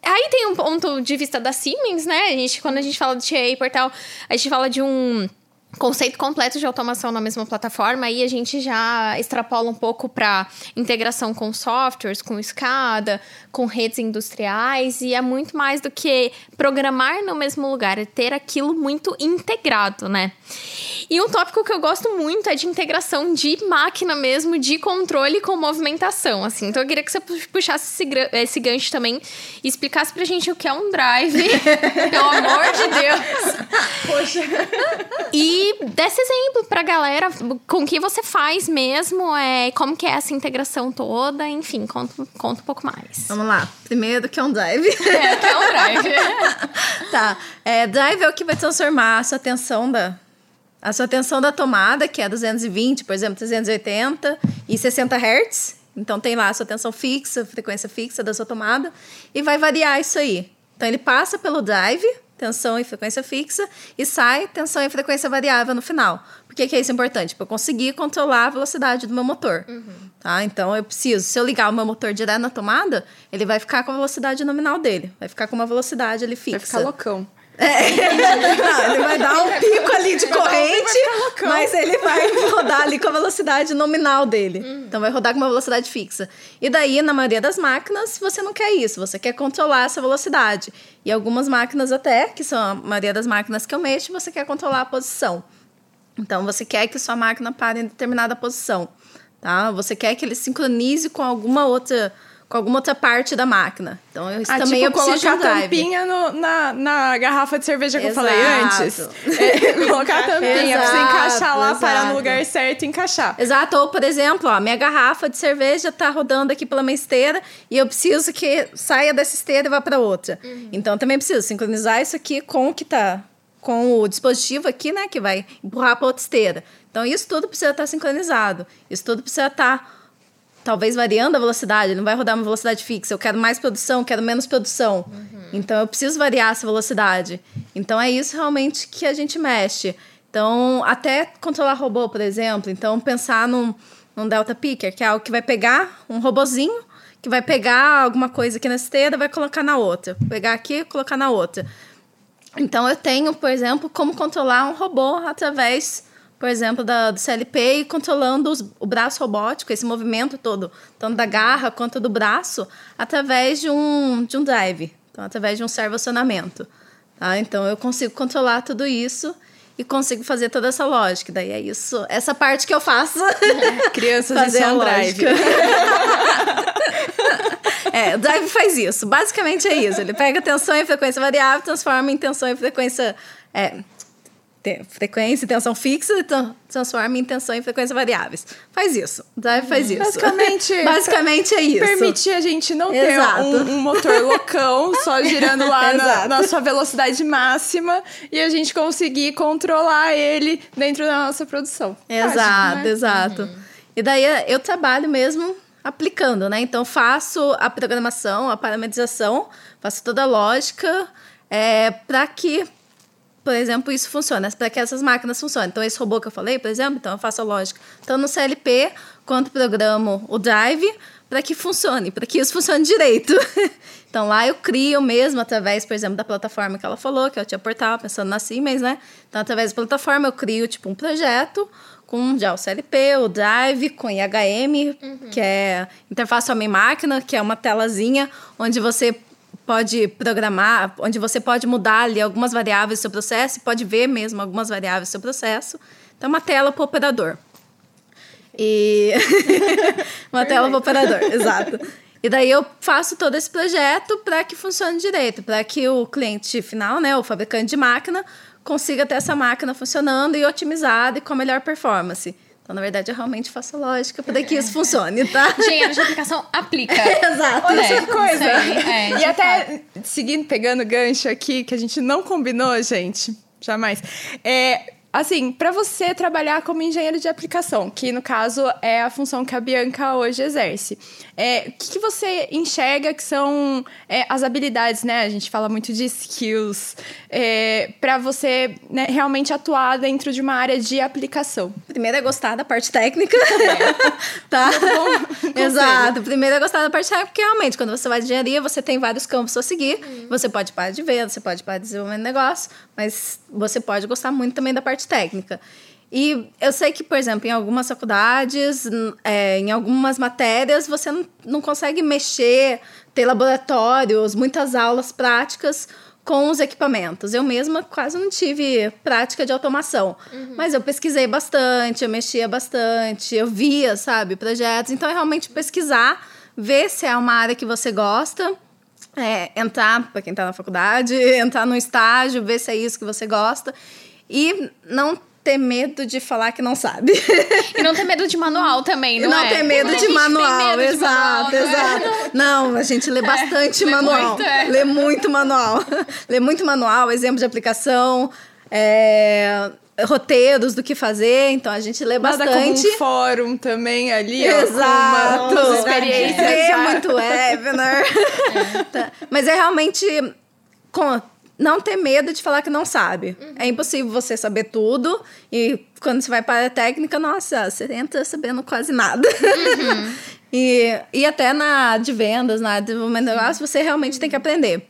Aí tem um ponto de vista da Siemens, né? A gente, quando a gente fala de TA portal, a gente fala de um conceito completo de automação na mesma plataforma, aí a gente já extrapola um pouco para integração com softwares, com escada, com redes industriais, e é muito mais do que programar no mesmo lugar, é ter aquilo muito integrado, né? E um tópico que eu gosto muito é de integração de máquina mesmo, de controle com movimentação, assim. Então eu queria que você puxasse esse, esse gancho também e explicasse pra gente o que é um drive, pelo amor de Deus. Poxa. E desse exemplo pra galera com que você faz mesmo, é, como que é essa integração toda, enfim, conta, conta um pouco mais. Vamos lá. Primeiro, que é um drive. É, que é um drive. tá. É, drive é o que vai transformar a sua atenção da a sua tensão da tomada, que é 220, por exemplo, 380 e 60 Hz. Então tem lá a sua tensão fixa, frequência fixa da sua tomada, e vai variar isso aí. Então ele passa pelo drive, tensão e frequência fixa, e sai tensão e frequência variável no final. Por que, que é isso importante? Para eu conseguir controlar a velocidade do meu motor. Uhum. Tá? Então eu preciso, se eu ligar o meu motor direto na tomada, ele vai ficar com a velocidade nominal dele, vai ficar com uma velocidade ali fixa. Vai ficar loucão. É. Não, ele vai dar um pico ali de corrente, mas ele vai rodar ali com a velocidade nominal dele. Uhum. Então vai rodar com uma velocidade fixa. E daí, na maioria das máquinas, você não quer isso, você quer controlar essa velocidade. E algumas máquinas até, que são a maioria das máquinas que eu mexo, você quer controlar a posição. Então você quer que sua máquina pare em determinada posição, tá? Você quer que ele sincronize com alguma outra com alguma outra parte da máquina. Então, isso ah, também tipo, eu preciso colocar a tampinha no, na, na garrafa de cerveja que Exato. eu falei antes. É, colocar a tampinha Exato, você encaixar lá, Exato. parar no lugar certo e encaixar. Exato. Ou, por exemplo, ó, minha garrafa de cerveja tá rodando aqui pela minha esteira e eu preciso que saia dessa esteira e vá para outra. Uhum. Então, também preciso sincronizar isso aqui com o que tá com o dispositivo aqui, né, que vai empurrar para outra esteira. Então, isso tudo precisa estar tá sincronizado. Isso tudo precisa estar tá talvez variando a velocidade, não vai rodar uma velocidade fixa. Eu quero mais produção, quero menos produção. Uhum. Então eu preciso variar essa velocidade. Então é isso realmente que a gente mexe. Então, até controlar robô, por exemplo. Então, pensar num, num Delta Picker, que é algo que vai pegar um robozinho, que vai pegar alguma coisa aqui na esteira vai colocar na outra. Pegar aqui e colocar na outra. Então, eu tenho, por exemplo, como controlar um robô através por exemplo, da, do CLP e controlando os, o braço robótico, esse movimento todo, tanto da garra quanto do braço, através de um, de um drive, então, através de um servo-acionamento. Tá? Então, eu consigo controlar tudo isso e consigo fazer toda essa lógica. Daí é isso, essa parte que eu faço. Crianças fazer a drive. é, o drive faz isso. Basicamente é isso. Ele pega tensão e frequência variável, transforma em tensão e frequência. É, frequência e tensão fixa e transforma em tensão e frequência variáveis. Faz isso. Drive faz isso. Basicamente, Basicamente é isso. Permitir a gente não Exato. ter um, um, motor loucão só girando lá na, na, sua velocidade máxima e a gente conseguir controlar ele dentro da nossa produção. Exato, Acho, né? exato. Uhum. E daí eu trabalho mesmo aplicando, né? Então faço a programação, a parametrização, faço toda a lógica é, para que por exemplo, isso funciona, para que essas máquinas funcionem. Então, esse robô que eu falei, por exemplo, então eu faço a lógica tanto no CLP quanto programo o Drive para que funcione, para que isso funcione direito. então, lá eu crio mesmo, através, por exemplo, da plataforma que ela falou, que eu tinha portal, pensando na Siemens, né? Então, através da plataforma, eu crio, tipo, um projeto com já o CLP, o Drive, com IHM, uhum. que é interface homem-máquina, que é uma telazinha onde você pode programar, onde você pode mudar ali algumas variáveis do seu processo, pode ver mesmo algumas variáveis do seu processo. Então, uma tela para o operador. E uma tela para o operador, exato. E daí eu faço todo esse projeto para que funcione direito, para que o cliente final, né, o fabricante de máquina, consiga ter essa máquina funcionando e otimizada e com a melhor performance. Então, na verdade, eu realmente faço lógica para que isso funcione, tá? Engenheiro de aplicação aplica. Exato. Olha que coisa. É, e até, seguindo, pegando gancho aqui, que a gente não combinou, gente, jamais. É, Assim, para você trabalhar como engenheiro de aplicação, que no caso é a função que a Bianca hoje exerce, é, o que, que você enxerga que são é, as habilidades, né? A gente fala muito de skills, é, para você né, realmente atuar dentro de uma área de aplicação. Primeiro é gostar da parte técnica. É. tá? Bom, Exato. Primeiro é gostar da parte técnica, porque realmente, quando você vai de engenharia, você tem vários campos a seguir. Uhum. Você pode parar de ver, você pode parar de desenvolver negócio, mas você pode gostar muito também da parte técnica. E eu sei que, por exemplo, em algumas faculdades, é, em algumas matérias, você não, não consegue mexer, ter laboratórios, muitas aulas práticas com os equipamentos. Eu mesma quase não tive prática de automação, uhum. mas eu pesquisei bastante, eu mexia bastante, eu via, sabe, projetos. Então é realmente pesquisar, ver se é uma área que você gosta. É, entrar, para quem está na faculdade, entrar no estágio, ver se é isso que você gosta. E não ter medo de falar que não sabe. E não ter medo de manual também, não e não é? ter medo de manual, medo exato, de manual, exato. É? Não, a gente lê é, bastante é, manual. Lê muito, é. lê muito manual. lê muito manual, exemplo de aplicação, é, roteiros do que fazer, então a gente lê Nada bastante. Como um fórum também ali, Exato. Ó, experiências. É muito webinar. É. Tá. Mas é realmente com não ter medo de falar que não sabe. Uhum. É impossível você saber tudo. E quando você vai para a técnica, nossa, você entra sabendo quase nada. Uhum. e, e até na de vendas, na de negócio, você realmente tem que aprender.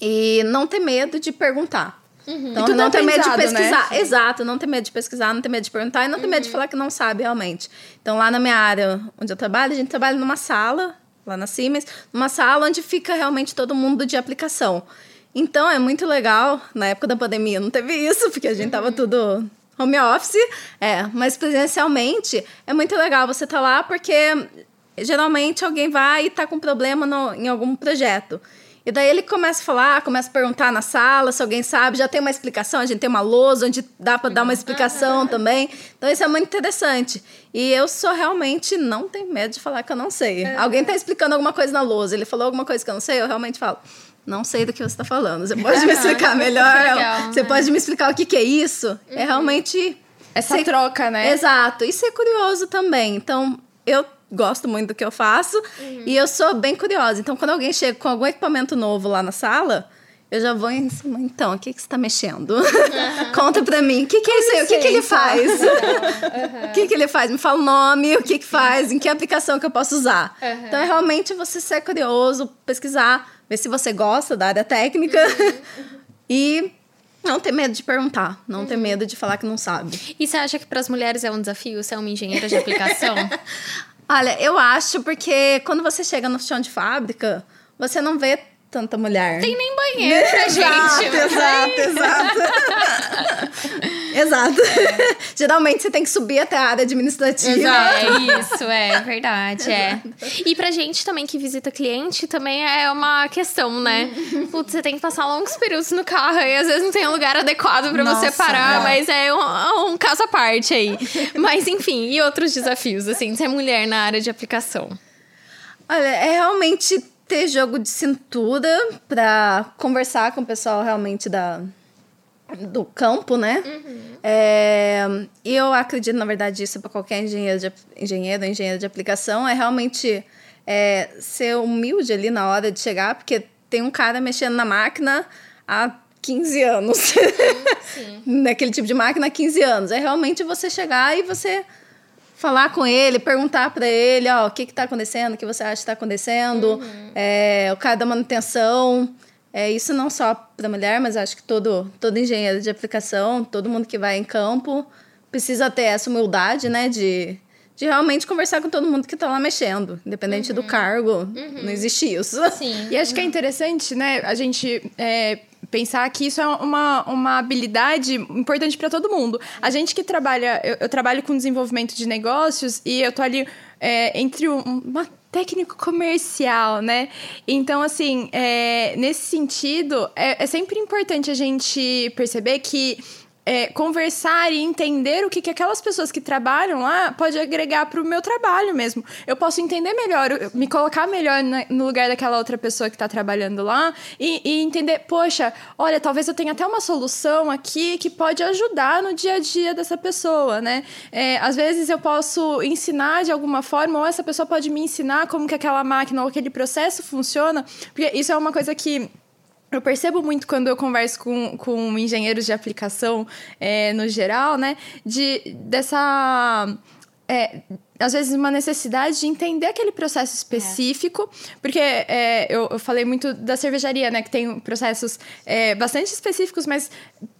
E não ter medo de perguntar. Uhum. Então, não ter medo de pesquisar. Né? Exato, não ter medo de pesquisar, não ter medo de perguntar e não ter medo de uhum. falar que não sabe realmente. Então, lá na minha área onde eu trabalho, a gente trabalha numa sala, lá na Siemens, numa sala onde fica realmente todo mundo de aplicação. Então é muito legal. Na época da pandemia não teve isso, porque a gente tava tudo home office. É, mas presencialmente é muito legal você estar tá lá porque geralmente alguém vai e tá com problema no, em algum projeto. E daí ele começa a falar, começa a perguntar na sala se alguém sabe, já tem uma explicação, a gente tem uma lousa onde dá para dar uma explicação também. Então isso é muito interessante. E eu sou realmente não tenho medo de falar que eu não sei. É. Alguém está explicando alguma coisa na lousa, ele falou alguma coisa que eu não sei, eu realmente falo não sei do que você está falando. Você pode me explicar melhor? Legal, você né? pode me explicar o que, que é isso? É uhum. É realmente. Essa ser... troca, né? Exato. E ser curioso também. Então, eu gosto muito do que eu faço uhum. e eu sou bem curiosa. Então, quando alguém chega com algum equipamento novo lá na sala, eu já vou em cima. Então, o que, que você está mexendo? Uhum. Conta pra mim. O que, que é isso aí? O que, que ele faz? o que, que ele faz? Me fala o nome, o que, que faz, em que aplicação que eu posso usar. Então, é realmente você ser curioso, pesquisar ver se você gosta da área técnica uhum. e não ter medo de perguntar, não uhum. ter medo de falar que não sabe. E você acha que para as mulheres é um desafio ser uma engenheira de aplicação? Olha, eu acho porque quando você chega no chão de fábrica, você não vê tanta mulher. Tem nem banheiro pra gente. Exato, exato, exato. É. Geralmente você tem que subir até a área administrativa. Exato. É isso, é verdade, é. E pra gente também que visita cliente também é uma questão, né? Putz, você tem que passar longos períodos no carro e às vezes não tem um lugar adequado para você parar, é. mas é um, um caso à parte aí. Mas enfim, e outros desafios, assim, ser mulher na área de aplicação? Olha, é realmente ter jogo de cintura para conversar com o pessoal realmente da, do campo, né? Uhum. É, e eu acredito, na verdade, isso para qualquer engenheiro, de, engenheiro ou engenheiro de aplicação é realmente é, ser humilde ali na hora de chegar, porque tem um cara mexendo na máquina há 15 anos. Sim, sim. Naquele tipo de máquina há 15 anos. É realmente você chegar e você falar com ele, perguntar para ele, ó, o que está acontecendo, o que você acha que está acontecendo, uhum. é, o cara da manutenção. É, isso não só para mulher, mas acho que todo, todo engenheiro de aplicação, todo mundo que vai em campo, precisa ter essa humildade, né, de, de realmente conversar com todo mundo que está lá mexendo, independente uhum. do cargo, uhum. não existe isso. Sim. E acho que é interessante, né, a gente é, pensar que isso é uma, uma habilidade importante para todo mundo. A gente que trabalha, eu, eu, trabalho com desenvolvimento de negócios e eu tô ali é, entre um, uma técnico comercial, né? Então, assim, é, nesse sentido, é, é sempre importante a gente perceber que é, conversar e entender o que, que aquelas pessoas que trabalham lá pode agregar para o meu trabalho mesmo. Eu posso entender melhor, me colocar melhor na, no lugar daquela outra pessoa que está trabalhando lá e, e, entender, poxa, olha, talvez eu tenha até uma solução aqui que pode ajudar no dia a dia dessa pessoa, né? É, às vezes eu posso ensinar de alguma forma, ou essa pessoa pode me ensinar como que aquela máquina ou aquele processo funciona, porque isso é uma coisa que eu percebo muito quando eu converso com, com engenheiros de aplicação é, no geral, né? De, dessa. É, às vezes, uma necessidade de entender aquele processo específico, porque é, eu, eu, falei muito da cervejaria, né? Que tem processos é, bastante específicos, mas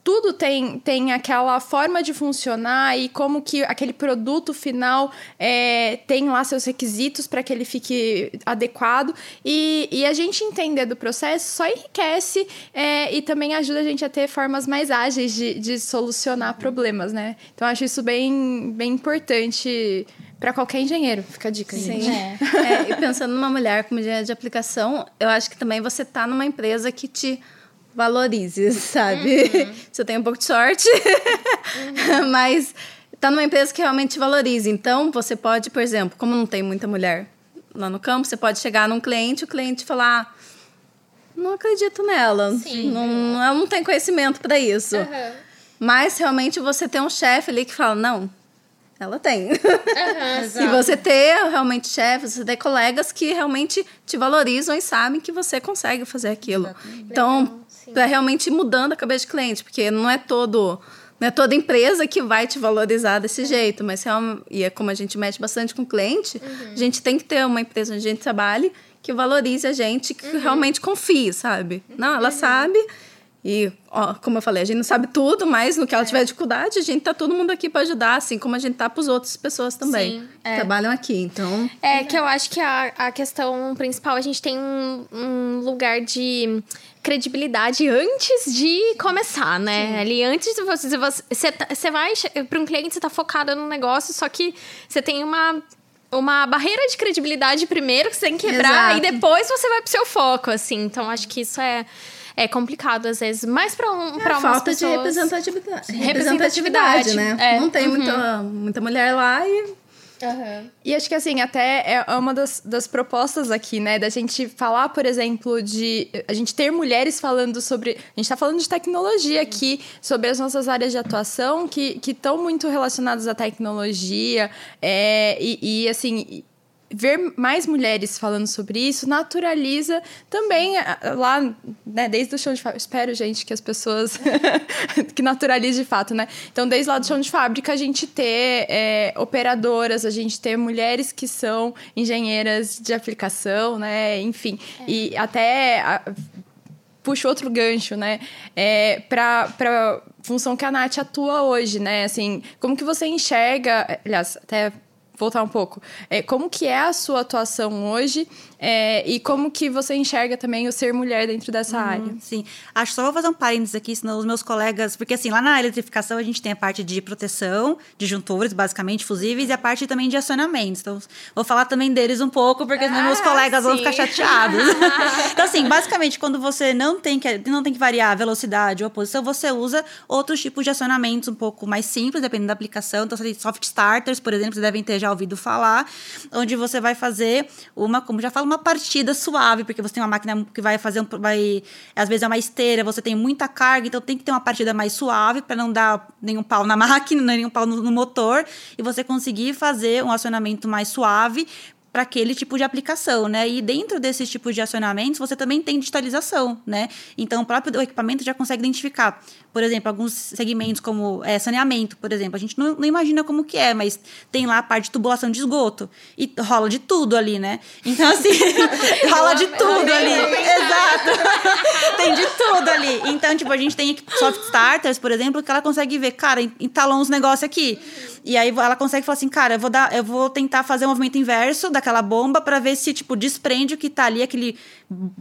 tudo tem, tem aquela forma de funcionar e como que aquele produto final é, tem lá seus requisitos para que ele fique adequado. E, e a gente entender do processo só enriquece é, e também ajuda a gente a ter formas mais ágeis de, de solucionar problemas, né? Então, acho isso bem, bem importante para qualquer engenheiro, fica a dica, Sim. gente. É. é, e pensando numa mulher como engenheira de aplicação, eu acho que também você tá numa empresa que te valorize, sabe? Uhum. Você tem um pouco de sorte, uhum. mas tá numa empresa que realmente te valorize. Então, você pode, por exemplo, como não tem muita mulher lá no campo, você pode chegar num cliente, o cliente falar não acredito nela. Sim. Não, ela não tem conhecimento para isso. Uhum. Mas realmente você tem um chefe ali que fala, não, ela tem. Uhum, e você ter realmente chefes, você ter colegas que realmente te valorizam e sabem que você consegue fazer aquilo. Exatamente. Então, para realmente mudando a cabeça de cliente, porque não é todo não é toda empresa que vai te valorizar desse jeito, mas e é como a gente mexe bastante com o cliente, uhum. a gente tem que ter uma empresa onde a gente trabalhe que valorize a gente, que uhum. realmente confie, sabe? Não, ela uhum. sabe e, ó, como eu falei, a gente não sabe tudo, mas no que ela é. tiver dificuldade, a gente tá todo mundo aqui para ajudar, assim como a gente tá para as outras pessoas também. Sim, é. Trabalham aqui, então. É que eu acho que a, a questão principal, a gente tem um, um lugar de credibilidade antes de começar, né? Sim. Ali antes de você. Você, você, tá, você vai para um cliente, você tá focada no negócio, só que você tem uma uma barreira de credibilidade primeiro que você tem que quebrar Exato. e depois você vai pro seu foco, assim. Então acho que isso é é complicado às vezes, mais para um, é, pra falta pessoas... de representatividade, representatividade, né? É. Não tem uhum. muita, muita mulher lá e Uhum. E acho que assim, até é uma das, das propostas aqui, né? Da gente falar, por exemplo, de a gente ter mulheres falando sobre. A gente tá falando de tecnologia aqui, sobre as nossas áreas de atuação que estão muito relacionadas à tecnologia. É, e, e, assim, ver mais mulheres falando sobre isso naturaliza também lá, né, desde o chão de fábrica. Espero, gente, que as pessoas que naturalize de fato, né? Então, desde lá do chão de fábrica, a gente ter é, operadoras, a gente ter mulheres que são engenheiras de aplicação, né? Enfim, é. e até a, puxa outro gancho, né? É, para para função que a Nath atua hoje, né? Assim, como que você enxerga, aliás, até voltar um pouco. É, como que é a sua atuação hoje é, e como que você enxerga também o ser mulher dentro dessa uhum, área? Sim. Acho só vou fazer um parênteses aqui, senão os meus colegas... Porque assim, lá na eletrificação a gente tem a parte de proteção, disjuntores, basicamente, fusíveis, e a parte também de acionamentos. Então, vou falar também deles um pouco, porque senão ah, meus colegas sim. vão ficar chateados. então, assim, basicamente, quando você não tem, que, não tem que variar a velocidade ou a posição, você usa outros tipos de acionamentos um pouco mais simples, dependendo da aplicação. Então, soft starters, por exemplo, vocês devem ter já ouvido falar, onde você vai fazer uma, como já falo, uma partida suave, porque você tem uma máquina que vai fazer um. Vai, às vezes é uma esteira, você tem muita carga, então tem que ter uma partida mais suave para não dar nenhum pau na máquina, nenhum pau no, no motor, e você conseguir fazer um acionamento mais suave para aquele tipo de aplicação, né? E dentro desses tipos de acionamentos, você também tem digitalização, né? Então, o próprio equipamento já consegue identificar, por exemplo, alguns segmentos como é, saneamento, por exemplo. A gente não, não, imagina como que é, mas tem lá a parte de tubulação de esgoto. E rola de tudo ali, né? Então, assim, rola de tudo ali. Exato. tem de tudo ali. Então, tipo, a gente tem soft starters, por exemplo, que ela consegue ver, cara, entalou uns negócios aqui. E aí ela consegue falar assim, cara, eu vou dar, eu vou tentar fazer o um movimento inverso daquela bomba para ver se tipo desprende o que tá ali, aquele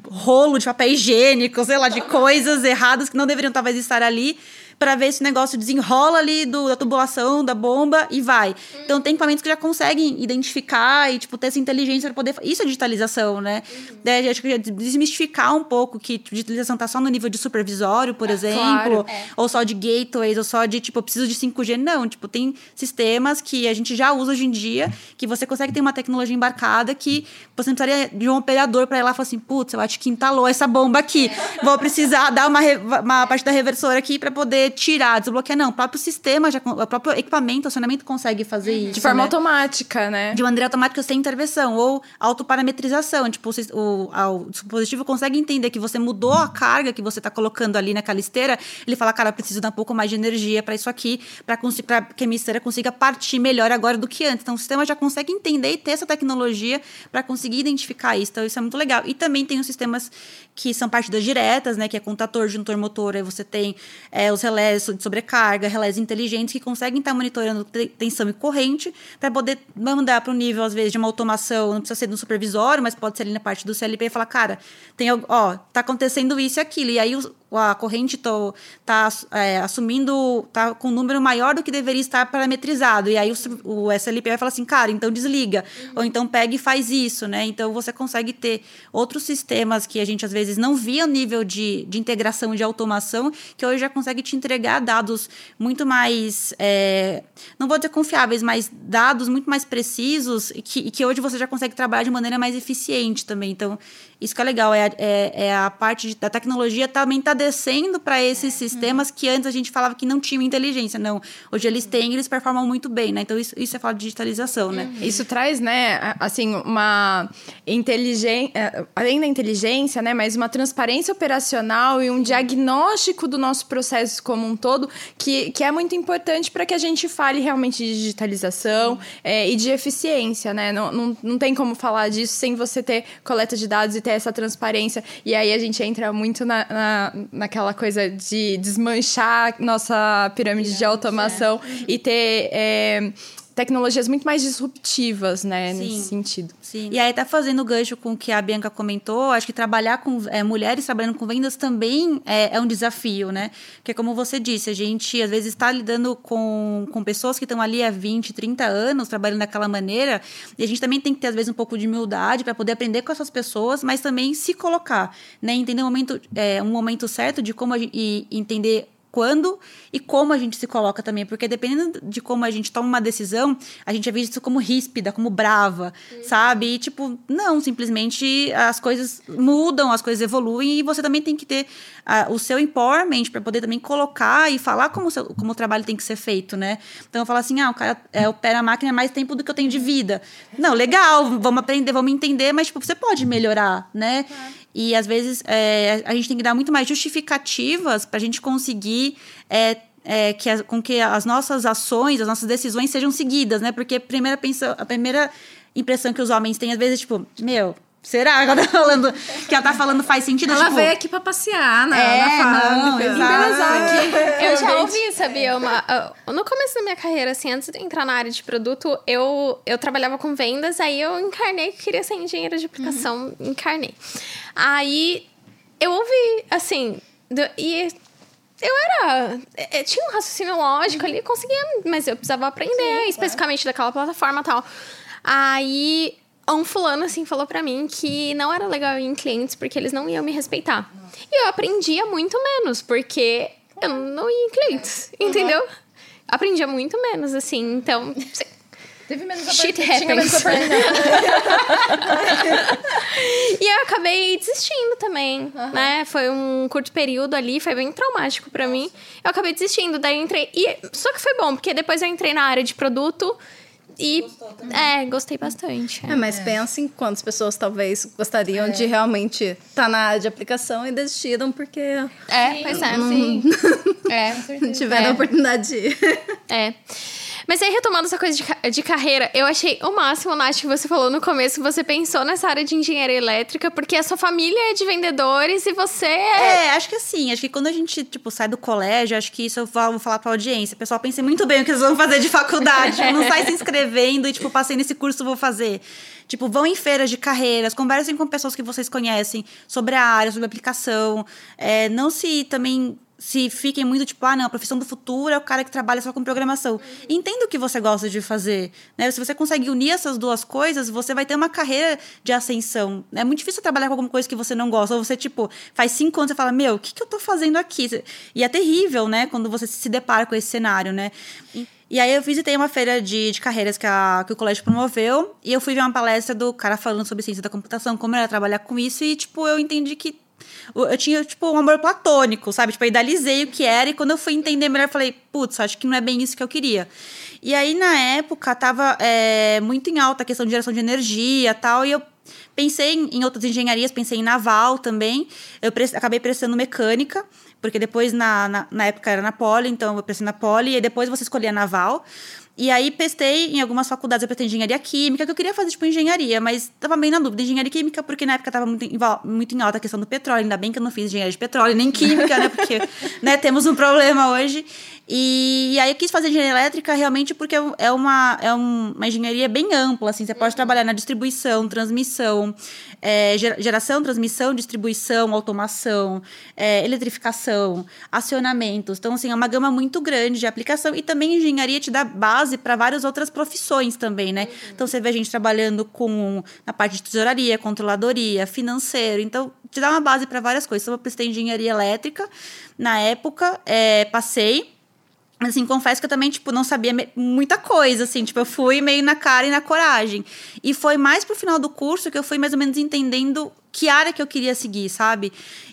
rolo de papel higiênico, sei lá, de coisas erradas que não deveriam talvez estar ali Oui. Para ver se o negócio desenrola ali do, da tubulação, da bomba e vai. Hum. Então tem equipamentos que já conseguem identificar e tipo ter essa inteligência para poder. Isso é digitalização, né? Uhum. É, acho que desmistificar um pouco que digitalização tá só no nível de supervisório, por é, exemplo, claro, é. ou só de gateways, ou só de tipo, eu preciso de 5G. Não, tipo, tem sistemas que a gente já usa hoje em dia, que você consegue ter uma tecnologia embarcada que você não precisaria de um operador para ir lá e falar assim, putz, eu acho que entalou essa bomba aqui. É. Vou precisar dar uma, uma parte da reversora aqui para poder tirar, desbloquear, não. O próprio sistema, já, o próprio equipamento, o acionamento consegue fazer isso. De forma né? automática, né? De maneira automática sem intervenção. Ou autoparametrização. Tipo, o, o, o dispositivo consegue entender que você mudou a carga que você está colocando ali naquela esteira. Ele fala, cara, eu preciso dar um pouco mais de energia para isso aqui, para que a minha esteira consiga partir melhor agora do que antes. Então, o sistema já consegue entender e ter essa tecnologia para conseguir identificar isso. Então, isso é muito legal. E também tem os sistemas que são partidas diretas, né? Que é contator, juntor, motor. Aí você tem é, os relés de sobrecarga, relés inteligentes que conseguem estar monitorando te- tensão e corrente para poder mandar para o nível, às vezes, de uma automação. Não precisa ser no supervisório, mas pode ser ali na parte do CLP e falar, cara, tem, ó, tá acontecendo isso e aquilo. E aí os- a corrente tô, tá é, assumindo, tá com um número maior do que deveria estar parametrizado. E aí o, o SLP vai falar assim, cara, então desliga. Ou então pega e faz isso, né? Então você consegue ter outros sistemas que a gente às vezes não via o nível de, de integração de automação, que hoje já consegue te entregar dados muito mais, é, não vou dizer confiáveis, mas dados muito mais precisos e que, que hoje você já consegue trabalhar de maneira mais eficiente também. Então, isso que é legal, é, é, é a parte de- da tecnologia também está descendo para esses sistemas que antes a gente falava que não tinham inteligência. Não, hoje eles têm e eles performam muito bem, né? Então, isso, isso é falar de digitalização, né? Isso traz, né, assim, uma inteligência, além da inteligência, né, mas uma transparência operacional e um diagnóstico do nosso processo como um todo, que, que é muito importante para que a gente fale realmente de digitalização é, e de eficiência, né? Não, não, não tem como falar disso sem você ter coleta de dados e ter essa transparência. E aí a gente entra muito na, na, naquela coisa de desmanchar nossa pirâmide de automação e ter. é, tecnologias muito mais disruptivas, né, Sim. nesse sentido. Sim. E aí tá fazendo gancho com o que a Bianca comentou. Acho que trabalhar com é, mulheres trabalhando com vendas também é, é um desafio, né? Porque como você disse, a gente às vezes está lidando com, com pessoas que estão ali há 20, 30 anos trabalhando daquela maneira. E a gente também tem que ter, às vezes, um pouco de humildade para poder aprender com essas pessoas, mas também se colocar, né? Entender o momento, é, um momento certo de como a gente, e entender quando e como a gente se coloca também, porque dependendo de como a gente toma uma decisão, a gente é visto como ríspida, como brava, sabe? E tipo, não, simplesmente as coisas mudam, as coisas evoluem e você também tem que ter ah, o seu empowerment para poder também colocar e falar como o, seu- como o trabalho tem que ser feito, né? Então eu falo assim, ah, o cara é, opera a máquina mais tempo do que eu tenho de vida. Não, legal, vamos aprender, vamos entender, mas tipo, você pode melhorar, né? E às vezes é, a gente tem que dar muito mais justificativas para a gente conseguir é, é, que com que as nossas ações, as nossas decisões sejam seguidas, né? Porque primeira, pensa, a primeira impressão que os homens têm, às vezes, é tipo, meu, será que ela tá falando, que ela tá falando faz sentido? Ela tipo, veio aqui pra passear na, É, na fábrica. não, exato. Eu já ouvi, sabia? Uma, ah, no começo da minha carreira, assim, antes de entrar na área de produto, eu, eu trabalhava com vendas, aí eu encarnei que queria ser engenheira de aplicação, encarnei. Aí eu ouvi, assim, do- e eu era. eh, Tinha um raciocínio lógico ali, conseguia, mas eu precisava aprender especificamente daquela plataforma e tal. Aí um fulano assim falou pra mim que não era legal ir em clientes porque eles não iam me respeitar. E eu aprendia muito menos, porque eu não ia em clientes, entendeu? Aprendia muito menos, assim, então. Teve menos Shit happens. E eu acabei desistindo também, né? Foi um curto período ali, foi bem traumático pra mim. Eu acabei desistindo, daí eu entrei. E, só que foi bom, porque depois eu entrei na área de produto e. É, gostei bastante. É, mas pensa em quantas pessoas talvez gostariam de realmente estar na área de aplicação e desistiram porque É, pois é. Sim. É, não tiveram É. a oportunidade de ir. é. Mas aí, retomando essa coisa de, de carreira, eu achei o máximo, Nath, que você falou no começo, você pensou nessa área de engenharia elétrica, porque a sua família é de vendedores e você é. É, acho que assim, acho que quando a gente, tipo, sai do colégio, acho que isso eu vou falar pra audiência. Pessoal, pense muito bem o que vocês vão fazer de faculdade. Tipo, não sai se inscrevendo e, tipo, passei nesse curso, vou fazer. Tipo, vão em feiras de carreiras, conversem com pessoas que vocês conhecem sobre a área, sobre a aplicação. É, não se também se fiquem muito tipo, ah, não, a profissão do futuro é o cara que trabalha só com programação. Entenda o que você gosta de fazer. Né? Se você consegue unir essas duas coisas, você vai ter uma carreira de ascensão. É muito difícil trabalhar com alguma coisa que você não gosta. Ou você, tipo, faz cinco anos e fala, meu, o que, que eu tô fazendo aqui? E é terrível, né? Quando você se depara com esse cenário, né? E- aí eu visitei uma feira de, de carreiras que, a- que o colégio promoveu. E eu fui ver uma palestra do cara falando sobre ciência da computação, como era trabalhar com isso. E, tipo, eu entendi que Eu tinha, tipo, um amor platônico, sabe? Tipo, eu idealizei o que era, e quando eu fui entender melhor, falei, putz, acho que não é bem isso que eu queria. E aí, na época, tava é, muito em alta a questão de geração de energia tal, e eu pensei em, outras engenharias, pensei em naval também. Eu pre acabei prestando mecânica, porque depois, na, na, na, época, era na Poli, então eu prestei na Poli, e depois você escolhia naval. E aí prestei em algumas faculdades, eu prestei engenharia química, que eu queria fazer, tipo, engenharia, mas tava bem na dúvida. Engenharia química, porque na época tava muito em, muito em alta a questão do petróleo. Ainda bem que eu não fiz engenharia de petróleo, nem química, né? Porque né, temos um problema hoje. E, aí eu quis fazer engenharia elétrica realmente porque é uma, é uma engenharia bem ampla, assim. Você pode trabalhar na distribuição, transmissão, é, geração, transmissão, distribuição, automação, é, eletrificação, acionamentos. Então, assim, é uma gama muito grande de aplicação. E também engenharia te dá base para várias outras profissões também, né? Então, você vê a gente trabalhando com na parte de tesouraria, controladoria, financeiro. Então, te dá uma base para várias coisas. Então, eu prestei engenharia elétrica na época, é, passei assim, confesso que eu também, tipo, não sabia muita coisa, assim, tipo, eu fui meio na cara e na coragem. E foi mais pro final do curso que eu fui mais ou menos entendendo que área que eu queria seguir, sabe?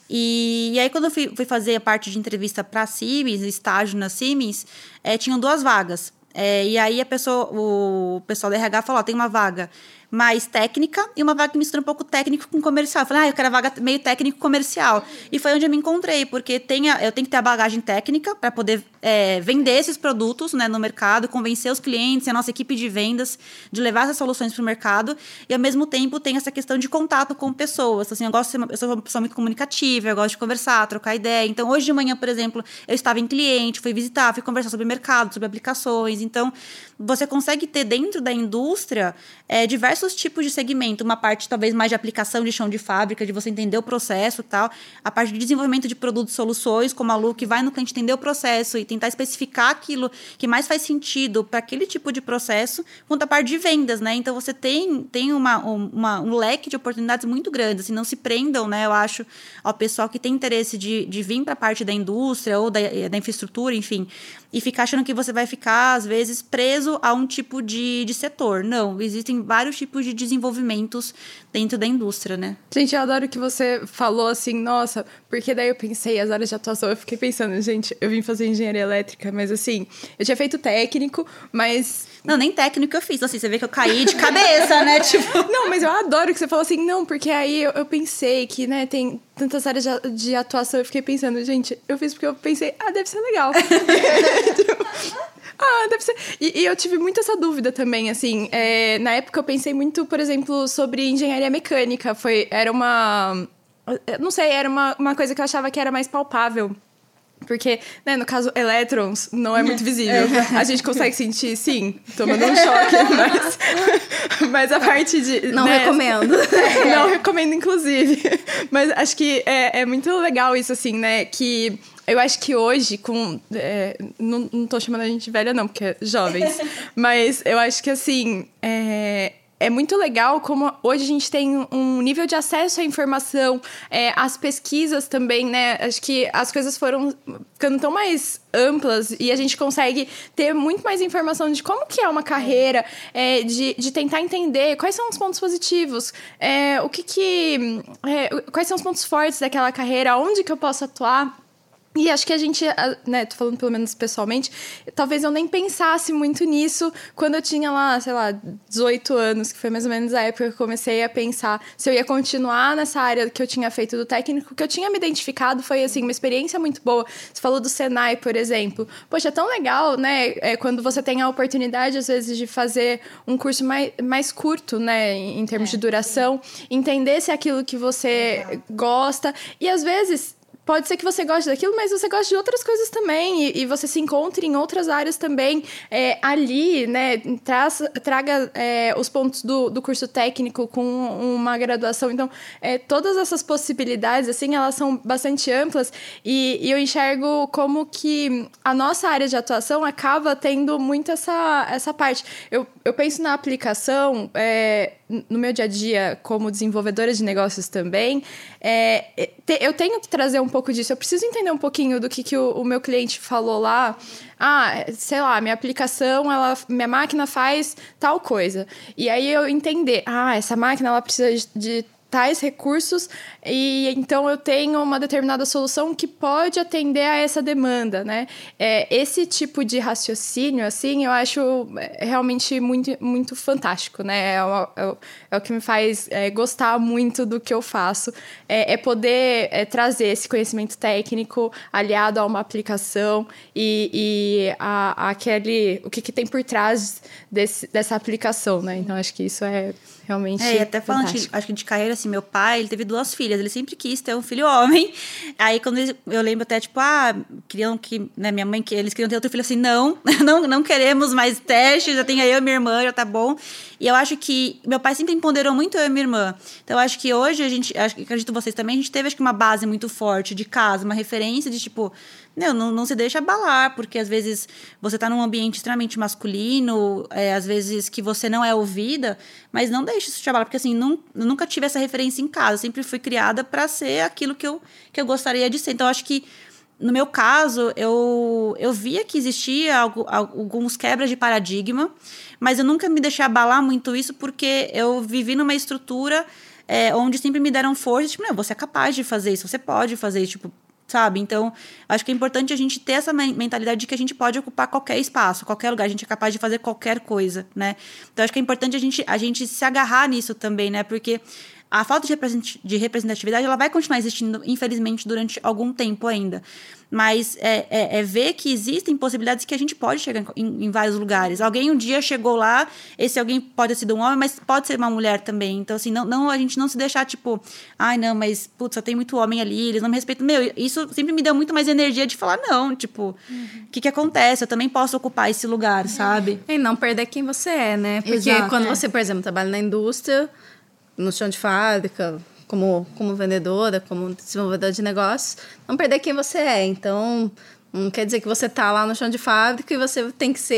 E, e aí, quando eu fui, fui, fazer a parte de entrevista pra Siemens, estágio na Siemens, é, tinham duas vagas. É, e aí a pessoa, o pessoal da RH falou: ó, tem uma vaga mais técnica e uma vaga que mistura um pouco técnico com comercial. Eu falei, ah, eu quero a vaga meio técnico comercial. E foi onde eu me encontrei, porque tem a, eu tenho que ter a bagagem técnica para poder é, vender esses produtos né, no mercado, convencer os clientes, a nossa equipe de vendas, de levar essas soluções para o mercado. E ao mesmo tempo tem essa questão de contato com pessoas. Assim, eu gosto de ser uma, eu sou uma pessoa muito comunicativa, eu gosto de conversar, trocar ideia. Então, hoje de manhã, por exemplo, eu estava em cliente, fui visitar, fui conversar sobre mercado, sobre aplicações. Então, você consegue ter dentro da indústria é, diversos tipos de segmento. Uma parte talvez mais de aplicação de chão de fábrica, de você entender o processo e tal. A parte de desenvolvimento de produtos e soluções, como a Lu, que vai no cliente entender o processo e tentar especificar aquilo que mais faz sentido para aquele tipo de processo, quanto a parte de vendas, né? Então você tem, tem uma, uma, um leque de oportunidades muito grande. Assim, não se prendam, né? Eu acho, ao pessoal que tem interesse de, de vir para a parte da indústria ou da, da infraestrutura, enfim e ficar achando que você vai ficar, às vezes, preso a um tipo de, de setor. Não, existem vários tipos de desenvolvimentos dentro da indústria, né? Gente, eu adoro que você falou assim, nossa, porque daí eu pensei, as áreas de atuação, eu fiquei pensando, gente, eu vim fazer engenharia elétrica, mas assim, eu tinha feito técnico, mas. Não, nem técnico eu fiz, assim, você vê que eu caí de cabeça, né? Tipo. Não, mas eu adoro que você falou assim, não, porque aí eu, eu pensei que, né, tem tantas áreas de, de, atuação, eu fiquei pensando, gente, eu fiz porque eu pensei, ah, deve ser legal. tipo, ah, deve ser. E, e, eu tive muito essa dúvida também, assim. É, na época eu pensei muito, por exemplo, sobre engenharia mecânica. Foi, era uma. Não sei, era uma, uma coisa que eu achava que era mais palpável. Porque, né, no caso, elétrons não é muito visível. É. A gente consegue sentir, sim, tomando um choque, mas, mas a parte de. Não né, recomendo. Não recomendo, inclusive. Mas acho que é, é muito legal isso, assim, né? Que eu acho que hoje, com. É, não, não tô chamando a gente velha, não, porque é jovens. mas eu acho que, assim. É, é muito legal como hoje a gente tem um nível de acesso à informação, é, às pesquisas também, né? Acho que as coisas foram ficando tão mais amplas e a gente consegue ter muito mais informação de como que é uma carreira, é, de, de tentar entender quais são os pontos positivos, é, o que que... É, quais são os pontos fortes daquela carreira, onde que eu posso atuar. E acho que a gente, né, tô falando pelo menos pessoalmente, talvez eu nem pensasse muito nisso quando eu tinha lá, sei lá, 18 anos, que foi mais ou menos a época que eu comecei a pensar se eu ia continuar nessa área que eu tinha feito do técnico, que eu tinha me identificado, foi assim, uma experiência muito boa. Você falou do Senai, por exemplo. Poxa, é tão legal, né, é, quando você tem a oportunidade, às vezes, de fazer um curso mais, mais curto, né, em, termos é, de duração, sim. entender se é aquilo que você gosta, e às vezes pode ser que você goste daquilo, mas você gosta de outras coisas também e, e você se encontre em outras áreas também é, ali, né? Traz, traga é, os pontos do, do curso técnico com uma graduação. Então, é, todas essas possibilidades, assim, elas são bastante amplas e, e, eu enxergo como que a nossa área de atuação acaba tendo muito essa, essa parte. Eu, eu penso na aplicação, é, no meu dia a dia como desenvolvedora de negócios também, é, eu tenho que trazer um pouco disso. Eu preciso entender um pouquinho do que, que o, o meu cliente falou lá. Ah, sei lá, minha aplicação, ela, minha máquina faz tal coisa. E aí eu entender, ah, essa máquina ela precisa de tais recursos e então eu tenho uma determinada solução que pode atender a essa demanda, né? É, esse tipo de raciocínio, assim, eu acho é, realmente muito, muito fantástico, né? É o, é é o que me faz é, gostar muito do que eu faço, é, é poder trazer esse conhecimento técnico aliado a uma aplicação e, e a, a aquele o que, que tem por trás desse, dessa aplicação, né? Então acho que isso é realmente. É, e até falando, de, acho que de carreira, assim, meu pai, ele teve duas filhas, ele sempre quis ter um filho homem. Aí, quando eu lembro até, tipo, ah, queriam que, né, minha mãe, que eles queriam ter outro filho, assim, não, não, não queremos mais teste, já tem eu e minha irmã, já tá bom. E eu acho que meu pai sempre empoderou muito eu e minha irmã. Então, eu acho que hoje a gente, acho acredito vocês também, a gente teve, acho que, uma base muito forte de casa, uma referência de, tipo, não, não, não se deixa abalar, porque às vezes você está num ambiente extremamente masculino, é, às vezes que você não é ouvida, mas não deixe isso te abalar, porque assim, não, nunca tive essa referência em casa, sempre fui criada para ser aquilo que eu, que eu gostaria de ser. Então, acho que no meu caso, eu, eu via que existia algo, alguns quebras de paradigma, mas eu nunca me deixei abalar muito isso, porque eu vivi numa estrutura é, onde sempre me deram força, tipo, não, você é capaz de fazer isso, você pode fazer isso, tipo, sabe? Então, acho que é importante a gente ter essa mentalidade de que a gente pode ocupar qualquer espaço, qualquer lugar, a gente é capaz de fazer qualquer coisa, né? Então, acho que é importante a gente, a gente se agarrar nisso também, né? Porque a falta de representatividade ela vai continuar existindo, infelizmente, durante algum tempo ainda. Mas é, é, é ver que existem possibilidades que a gente pode chegar em, em, vários lugares. Alguém um dia chegou lá, esse alguém pode ter sido um homem, mas pode ser uma mulher também. Então, assim, não, não a gente não se deixar, tipo, ai, não, mas, putz, só tem muito homem ali, eles não me respeitam. Meu, isso sempre me deu muito mais energia de falar, não, tipo, o uhum. que, que acontece? Eu também posso ocupar esse lugar, sabe? E não perder quem você é, né? Porque Exato, quando é. você, por exemplo, trabalha na indústria no chão de fábrica, como, como vendedora, como desenvolvedora de negócios, não perder quem você é. Então, não quer dizer que você tá lá no chão de fábrica e você tem que ser